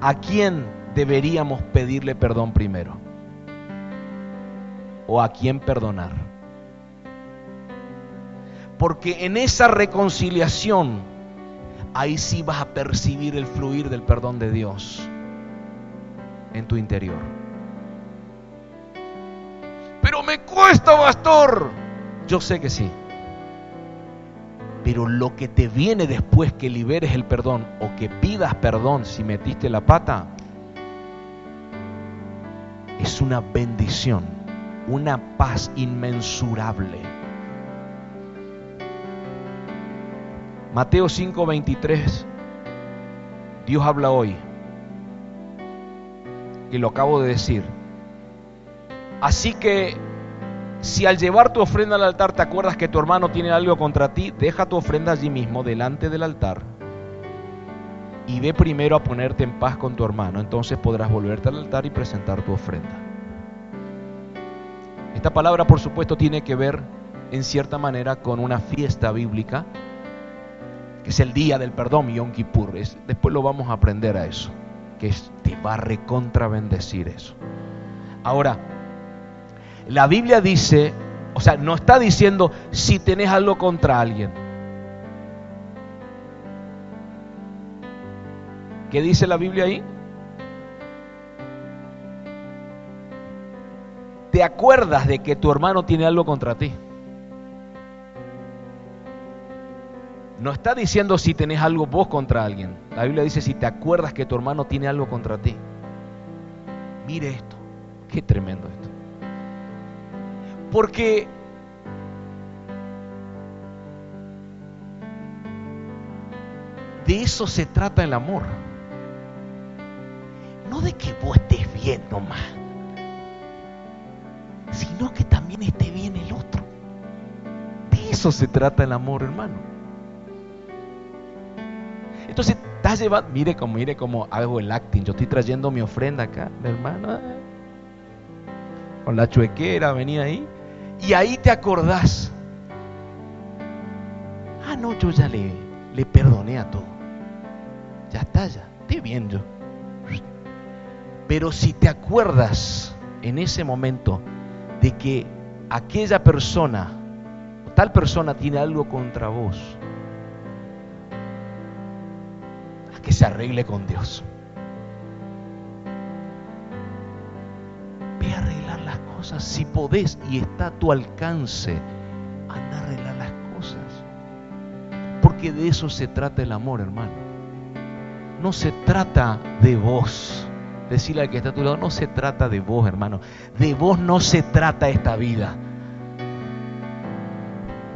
a quién deberíamos pedirle perdón primero o a quién perdonar. Porque en esa reconciliación, ahí sí vas a percibir el fluir del perdón de Dios en tu interior. Pero me cuesta, pastor. Yo sé que sí. Pero lo que te viene después que liberes el perdón o que pidas perdón si metiste la pata, es una bendición, una paz inmensurable. Mateo 5:23, Dios habla hoy, y lo acabo de decir. Así que si al llevar tu ofrenda al altar te acuerdas que tu hermano tiene algo contra ti, deja tu ofrenda allí mismo, delante del altar, y ve primero a ponerte en paz con tu hermano. Entonces podrás volverte al altar y presentar tu ofrenda. Esta palabra, por supuesto, tiene que ver en cierta manera con una fiesta bíblica que es el día del perdón, Yom Kippur. después lo vamos a aprender a eso. que te va a recontra bendecir eso. Ahora, la Biblia dice, o sea, no está diciendo si tenés algo contra alguien. ¿Qué dice la Biblia ahí? Te acuerdas de que tu hermano tiene algo contra ti. No está diciendo si tenés algo vos contra alguien. La Biblia dice si te acuerdas que tu hermano tiene algo contra ti. Mire esto. Qué tremendo esto. Porque de eso se trata el amor. No de que vos estés bien nomás, sino que también esté bien el otro. De eso se trata el amor, hermano. Entonces, estás llevando, mire como, mire cómo hago el acting. Yo estoy trayendo mi ofrenda acá, mi hermano. Con la chuequera, venía ahí. Y ahí te acordás. Ah, no, yo ya le, le perdoné a todo. Ya está, ya. Estoy bien yo. Pero si te acuerdas en ese momento de que aquella persona, tal persona tiene algo contra vos, que se arregle con Dios. Ve a arreglar las cosas si podés y está a tu alcance. Anda a arreglar las cosas. Porque de eso se trata el amor, hermano. No se trata de vos. Decirle al que está a tu lado, no se trata de vos, hermano. De vos no se trata esta vida.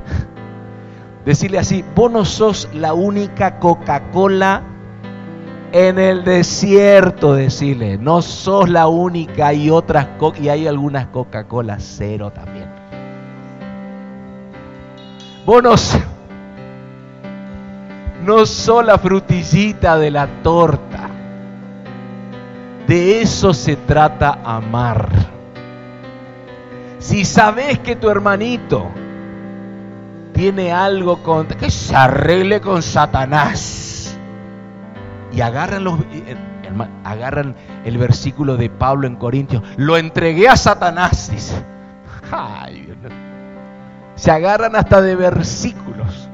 *laughs* Decirle así, vos no sos la única Coca-Cola en el desierto, decirle, no sos la única, hay otras y hay algunas Coca-Cola cero también. Vos no, no sos la frutillita de la torta. De eso se trata amar. Si sabes que tu hermanito tiene algo contra, que se arregle con Satanás y agarran, los, eh, agarran el versículo de Pablo en Corintios. Lo entregué a Satanás, dice. Se agarran hasta de versículos.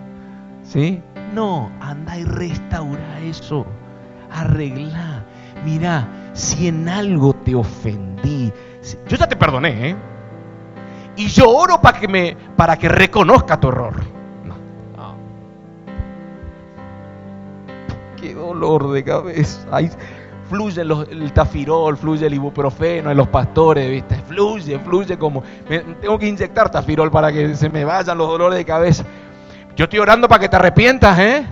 ¿Sí? No, anda y restaura eso. Arregla. Mira, si en algo te ofendí, yo ya te perdoné, ¿eh? Y yo oro para que me para que reconozca tu error. Dolor de cabeza. Ahí fluye el tafirol, fluye el ibuprofeno en los pastores, ¿viste? Fluye, fluye como... tengo que inyectar tafirol para que se me vayan los dolores de cabeza. Yo estoy orando para que te arrepientas, ¿eh?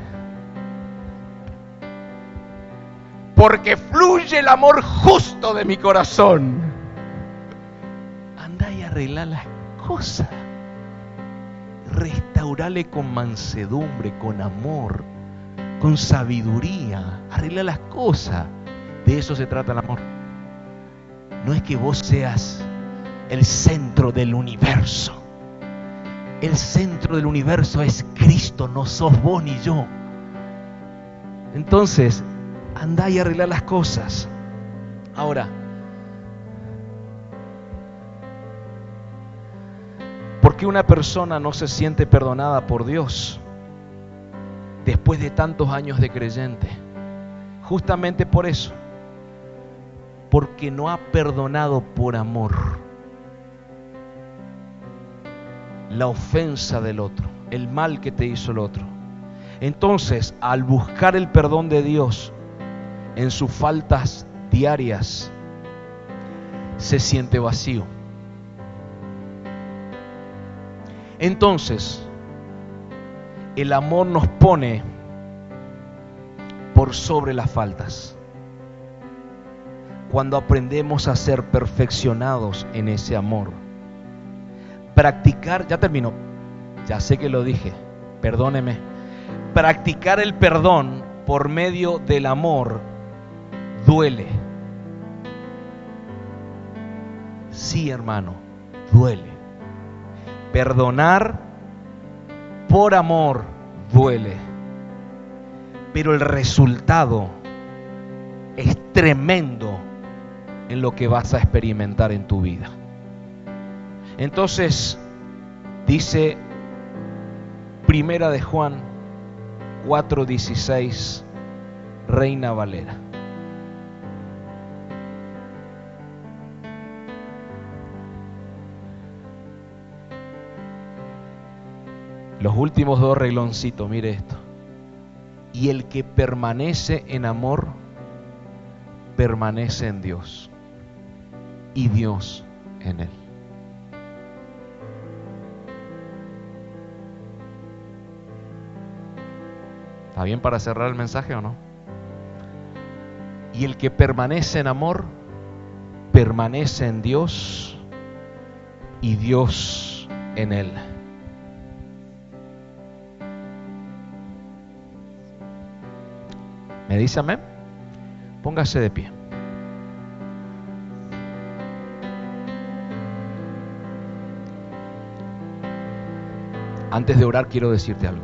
Porque fluye el amor justo de mi corazón. Anda y arregla las cosas. Restaurale con mansedumbre, con amor con sabiduría, arregla las cosas. De eso se trata el amor. No es que vos seas el centro del universo. El centro del universo es Cristo, no sos vos ni yo. Entonces, andá y arregla las cosas. Ahora, ¿por qué una persona no se siente perdonada por Dios? Después de tantos años de creyente. Justamente por eso. Porque no ha perdonado por amor la ofensa del otro, el mal que te hizo el otro. Entonces, al buscar el perdón de Dios en sus faltas diarias, se siente vacío. Entonces, el amor nos pone por sobre las faltas. Cuando aprendemos a ser perfeccionados en ese amor. Practicar, ya termino, ya sé que lo dije, perdóneme. Practicar el perdón por medio del amor duele. Sí, hermano, duele. Perdonar por amor duele, pero el resultado es tremendo en lo que vas a experimentar en tu vida. Entonces, dice Primera de Juan 4:16, Reina Valera. Los últimos dos regloncitos, mire esto. Y el que permanece en amor, permanece en Dios. Y Dios en él. ¿Está bien para cerrar el mensaje o no? Y el que permanece en amor, permanece en Dios y Dios en él. ¿Me dice amén? Póngase de pie. Antes de orar quiero decirte algo.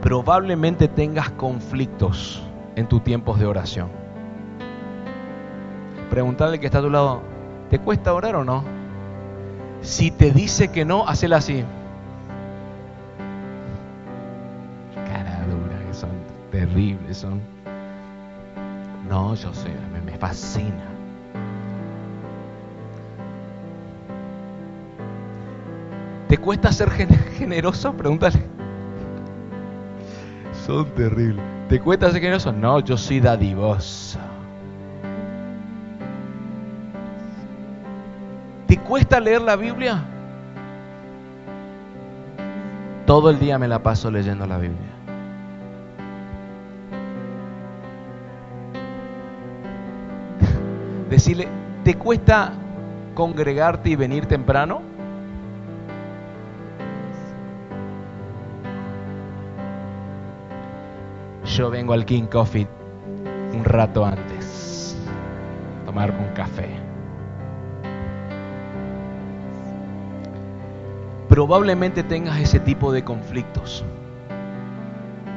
Probablemente tengas conflictos en tus tiempos de oración. Preguntarle que está a tu lado, ¿te cuesta orar o no? Si te dice que no, hacela así. Son. No, yo sé, me, me fascina. ¿Te cuesta ser generoso? Pregúntale. Son terribles. ¿Te cuesta ser generoso? No, yo soy dadivoso. ¿Te cuesta leer la Biblia? Todo el día me la paso leyendo la Biblia. Decirle, ¿te cuesta congregarte y venir temprano? Yo vengo al King Coffee un rato antes, a tomarme un café. Probablemente tengas ese tipo de conflictos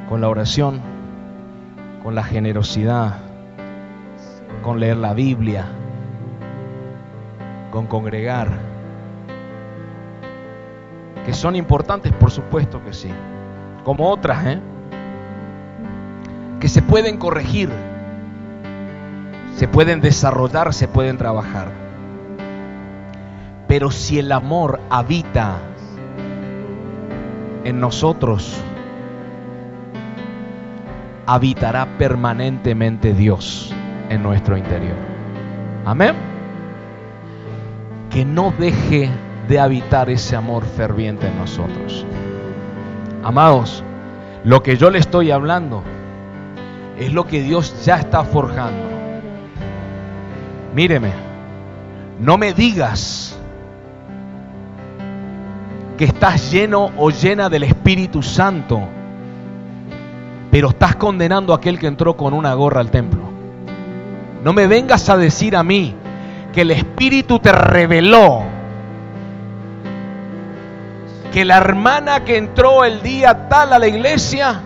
con la oración, con la generosidad, con leer la Biblia, con congregar, que son importantes, por supuesto que sí, como otras, ¿eh? que se pueden corregir, se pueden desarrollar, se pueden trabajar. Pero si el amor habita en nosotros, habitará permanentemente Dios en nuestro interior. Amén. Que no deje de habitar ese amor ferviente en nosotros. Amados, lo que yo le estoy hablando es lo que Dios ya está forjando. Míreme, no me digas que estás lleno o llena del Espíritu Santo, pero estás condenando a aquel que entró con una gorra al templo. No me vengas a decir a mí que el Espíritu te reveló que la hermana que entró el día tal a la iglesia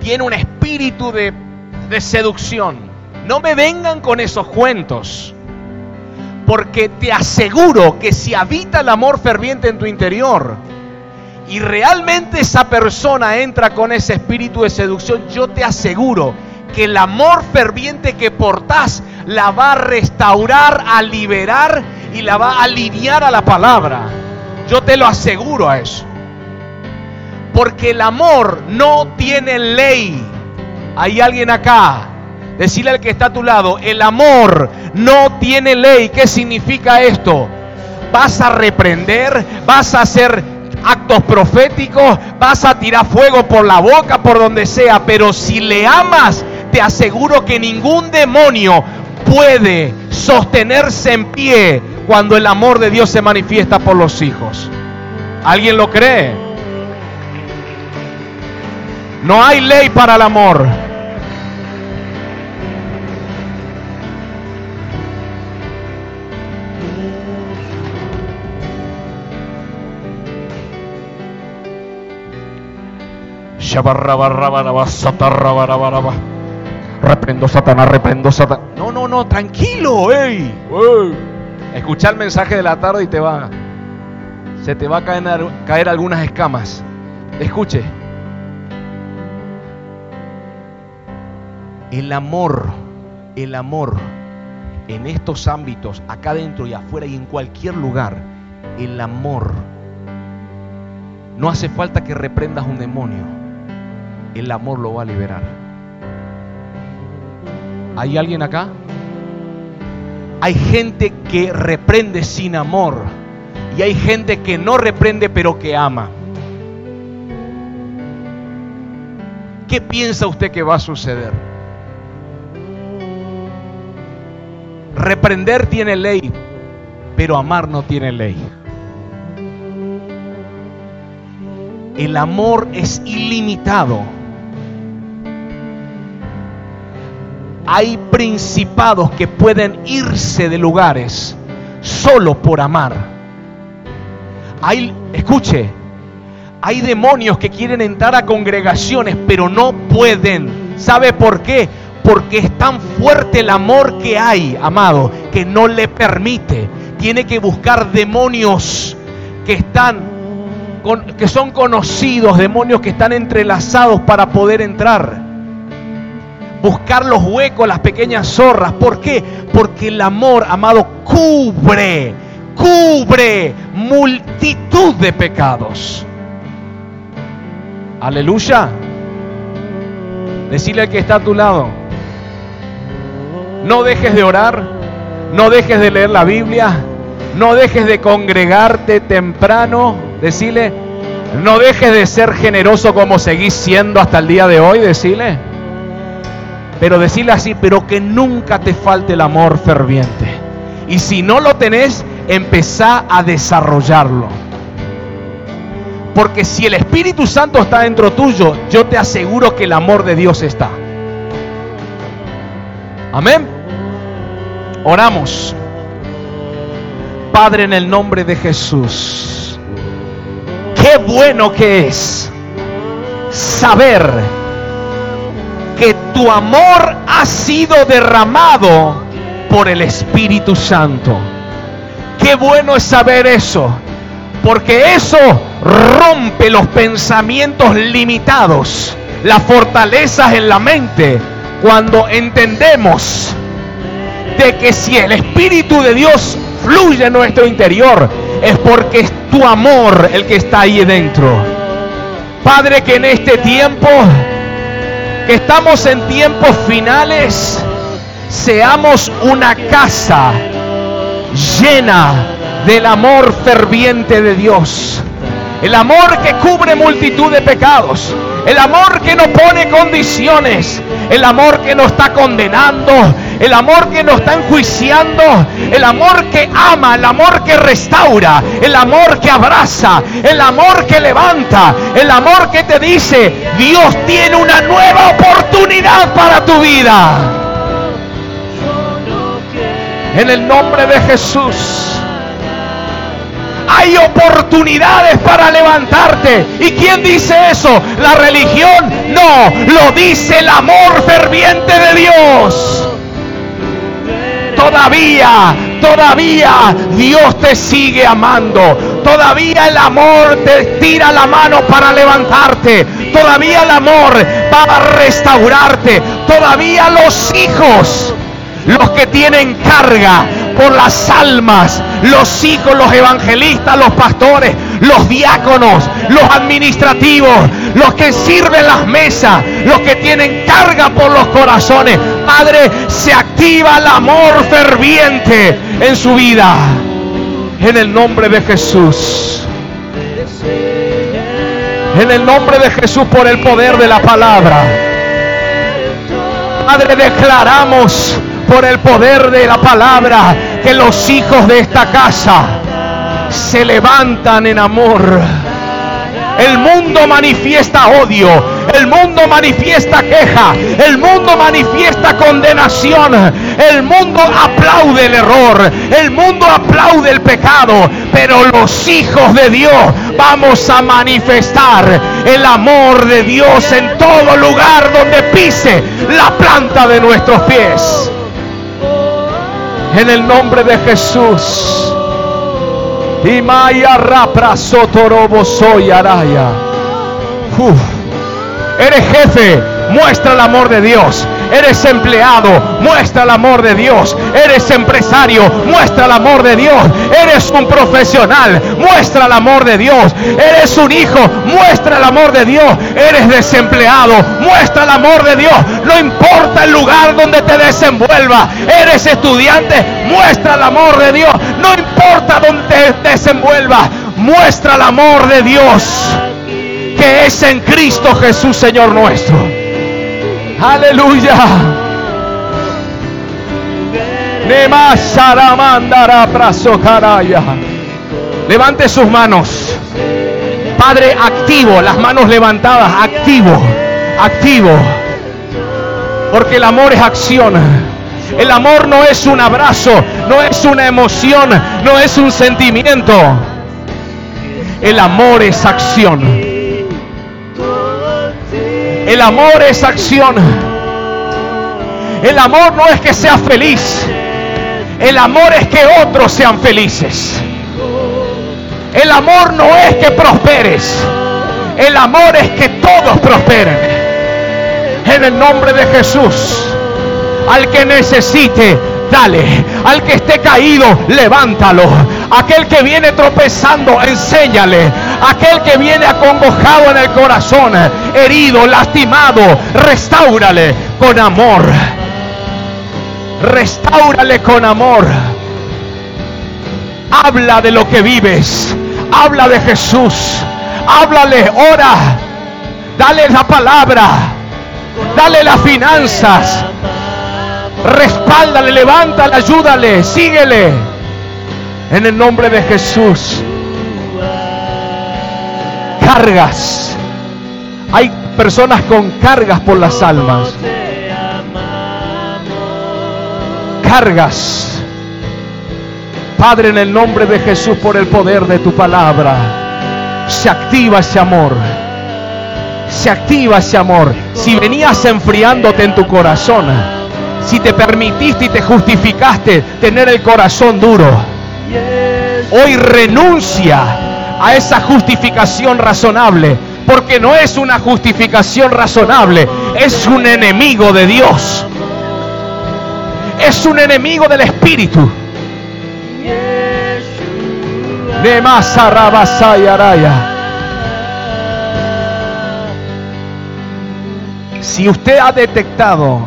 tiene un espíritu de, seducción. No me vengan con esos cuentos. Porque te aseguro que si habita el amor ferviente en tu interior, y realmente esa persona entra con ese espíritu de seducción, yo te aseguro que el amor ferviente que portás la va a restaurar, a liberar y la va a alinear a la palabra. Yo te lo aseguro a eso. Porque el amor no tiene ley. Hay alguien acá. Decirle al que está a tu lado, el amor no tiene ley. ¿Qué significa esto? Vas a reprender, vas a hacer actos proféticos, vas a tirar fuego por la boca, por donde sea, pero si le amas, te aseguro que ningún demonio puede sostenerse en pie cuando el amor de Dios se manifiesta por los hijos. ¿Alguien lo cree? No hay ley para el amor. Reprendo Satanás, reprendo Satanás. No, no, no, tranquilo, ey. Escucha el mensaje de la tarde y te va. Se te va a caer, caer algunas escamas. Escuche. El amor, el amor en estos ámbitos, acá adentro y afuera y en cualquier lugar, el amor. No hace falta que reprendas un demonio. El amor lo va a liberar. ¿Hay alguien acá? Hay gente que reprende sin amor y hay gente que no reprende pero que ama. ¿Qué piensa usted que va a suceder? Reprender tiene ley, pero amar no tiene ley. El amor es ilimitado. Hay principados que pueden irse de lugares solo por amar. Hay, escuche, hay demonios que quieren entrar a congregaciones, pero no pueden. ¿Sabe por qué? porque es tan fuerte el amor que hay, amado, que no le permite. Tiene que buscar demonios que están que son conocidos, demonios que están entrelazados para poder entrar. Buscar los huecos, las pequeñas zorras. ¿Por qué? Porque el amor, amado, cubre, cubre multitud de pecados. Aleluya. Decirle al que está a tu lado, no dejes de orar, no dejes de leer la Biblia, no dejes de congregarte temprano, decirle, no dejes de ser generoso como seguís siendo hasta el día de hoy, decirle. Pero decirle así, pero que nunca te falte el amor ferviente. Y si no lo tenés, empezá a desarrollarlo. Porque si el Espíritu Santo está dentro tuyo, yo te aseguro que el amor de Dios está. Amén. Oramos. Padre, en el nombre de Jesús. Qué bueno que es saber que tu amor ha sido derramado por el Espíritu Santo. Qué bueno es saber eso, porque eso rompe los pensamientos limitados, las fortalezas en la mente cuando entendemos de que si el Espíritu de Dios fluye en nuestro interior, es porque es tu amor el que está ahí dentro. Padre, que en este tiempo, que estamos en tiempos finales, seamos una casa llena del amor ferviente de Dios. El amor que cubre multitud de pecados. El amor que no pone condiciones. El amor que no está condenando. El amor que no está enjuiciando. El amor que ama. El amor que restaura. El amor que abraza. El amor que levanta. El amor que te dice, Dios tiene una nueva oportunidad para tu vida. En el nombre de Jesús. Hay oportunidades para levantarte. ¿Y quién dice eso? ¿La religión? No, lo dice el amor ferviente de Dios. Todavía, todavía Dios te sigue amando. Todavía el amor te tira la mano para levantarte. Todavía el amor va a restaurarte. Todavía los hijos, los que tienen carga, por las almas, los hijos, los evangelistas, los pastores, los diáconos, los administrativos, los que sirven las mesas, los que tienen carga por los corazones. Padre, se activa el amor ferviente en su vida. En el nombre de Jesús. En el nombre de Jesús por el poder de la palabra. Padre, declaramos por el poder de la palabra que los hijos de esta casa se levantan en amor. El mundo manifiesta odio, El mundo manifiesta queja. El mundo manifiesta condenación. El mundo aplaude el error. El mundo aplaude el pecado. Pero los hijos de Dios vamos a manifestar el amor de Dios en todo lugar donde pise la planta de nuestros pies. En el nombre de Jesús. Y Maya Rapra Sotorobo Soy Araya. Eres jefe, muestra el amor de Dios. Eres empleado, muestra el amor de Dios. Eres empresario, muestra el amor de Dios. Eres un profesional, muestra el amor de Dios. Eres un hijo, muestra el amor de Dios. Eres desempleado, muestra el amor de Dios. No importa el lugar donde te desenvuelva. Eres estudiante, muestra el amor de Dios. No importa donde te desenvuelva, muestra el amor de Dios que es en Cristo Jesús, Señor nuestro. Aleluya. Levante sus manos. Padre, activo, las manos levantadas, activo, activo. Porque el amor es acción. El amor no es un abrazo, no es una emoción, no es un sentimiento. El amor es acción. El amor es acción. El amor no es que seas feliz. El amor es que otros sean felices. El amor no es que prosperes. El amor es que todos prosperen. En el nombre de Jesús. Al que necesite, dale. Al que esté caído, levántalo. Aquel que viene tropezando, enséñale. Aquel que viene acongojado en el corazón, herido, lastimado, restaurale con amor. Restaurale con amor. Habla de lo que vives. Habla de Jesús. Háblale, ora. Dale la palabra. Dale las finanzas. Respáldale, levántale, ayúdale, síguele. En el nombre de Jesús. Cargas. Hay personas con cargas por las almas. Cargas. Padre, en el nombre de Jesús, por el poder de tu palabra, se activa ese amor. Se activa ese amor. Si venías enfriándote en tu corazón, si te permitiste y te justificaste tener el corazón duro, hoy renuncia a esa justificación razonable, porque no es una justificación razonable, es un enemigo de Dios. Es un enemigo del Espíritu. Si usted ha detectado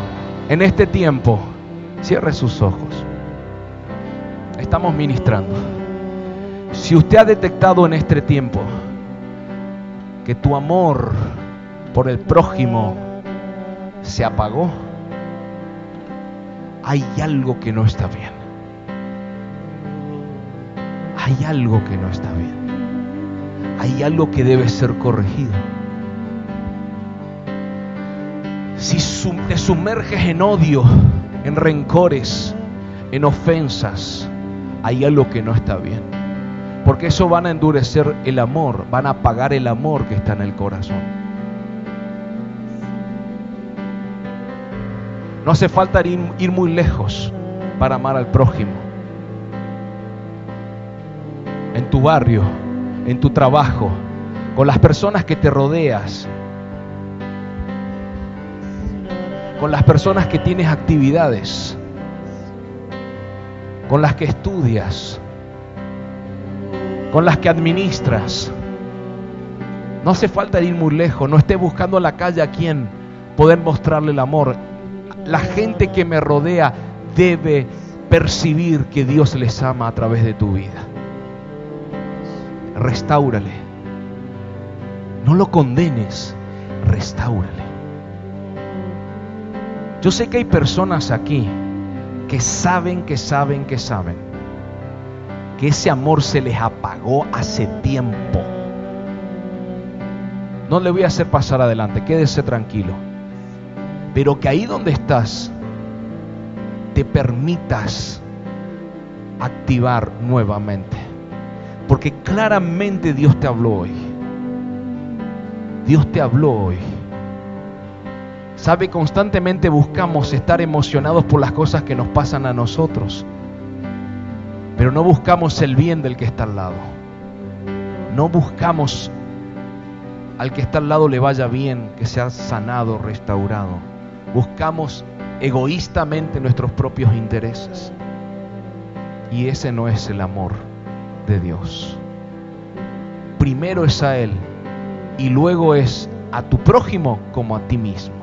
en este tiempo, cierre sus ojos. Estamos ministrando. Si usted ha detectado en este tiempo que tu amor por el prójimo se apagó, hay algo que no está bien. Hay algo que no está bien. Hay algo que debe ser corregido. Si te sumerges en odio, en rencores, en ofensas, hay algo que no está bien. Porque eso van a endurecer el amor, van a apagar el amor que está en el corazón. No hace falta ir, ir muy lejos para amar al prójimo. En tu barrio, en tu trabajo, con las personas que te rodeas, con las personas que tienes actividades, con las que estudias, con las que administras. No hace falta ir muy lejos, no esté buscando la calle a quien poder mostrarle el amor. La gente que me rodea debe percibir que Dios les ama a través de tu vida. Restáurale. No lo condenes, restáurale. Yo sé que hay personas aquí que saben, que saben, que saben que ese amor se les apagó hace tiempo. No le voy a hacer pasar adelante, quédese tranquilo. Pero que ahí donde estás, te permitas activar nuevamente. Porque claramente Dios te habló hoy. Dios te habló hoy. Sabe, constantemente buscamos estar emocionados por las cosas que nos pasan a nosotros. Pero no buscamos el bien del que está al lado. No buscamos al que está al lado le vaya bien, que sea sanado, restaurado. Buscamos egoístamente nuestros propios intereses. Y ese no es el amor de Dios. Primero es a Él y luego es a tu prójimo como a ti mismo.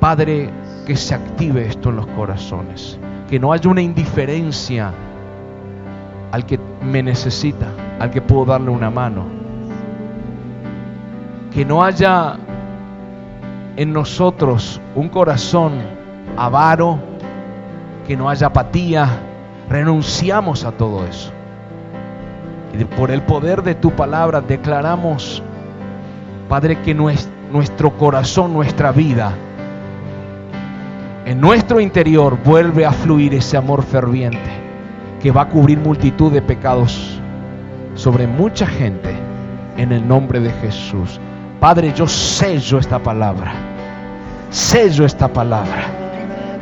Padre, que se active esto en los corazones, que no haya una indiferencia al que me necesita, al que puedo darle una mano, que no haya en nosotros un corazón avaro, que no haya apatía, renunciamos a todo eso. Y por el poder de tu palabra declaramos, Padre, que nuestro corazón, nuestra vida, en nuestro interior vuelve a fluir ese amor ferviente que va a cubrir multitud de pecados sobre mucha gente en el nombre de Jesús. Padre, yo sello esta palabra. Sello esta palabra.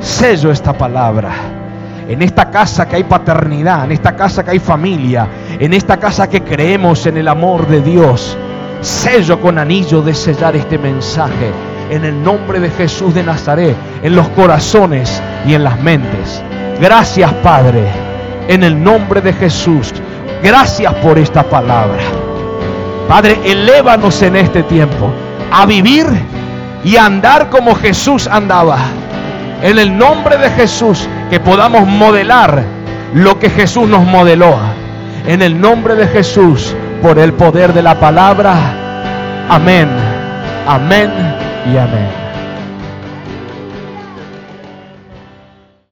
Sello esta palabra. En esta casa que hay paternidad, en esta casa que hay familia, en esta casa que creemos en el amor de Dios. Sello con anillo de sellar este mensaje en el nombre de Jesús de Nazaret, en los corazones y en las mentes. Gracias Padre, en el nombre de Jesús. Gracias por esta palabra. Padre, elévanos en este tiempo a vivir y a andar como Jesús andaba. En el nombre de Jesús, que podamos modelar lo que Jesús nos modeló. En el nombre de Jesús, por el poder de la palabra. Amén. Amén y amén.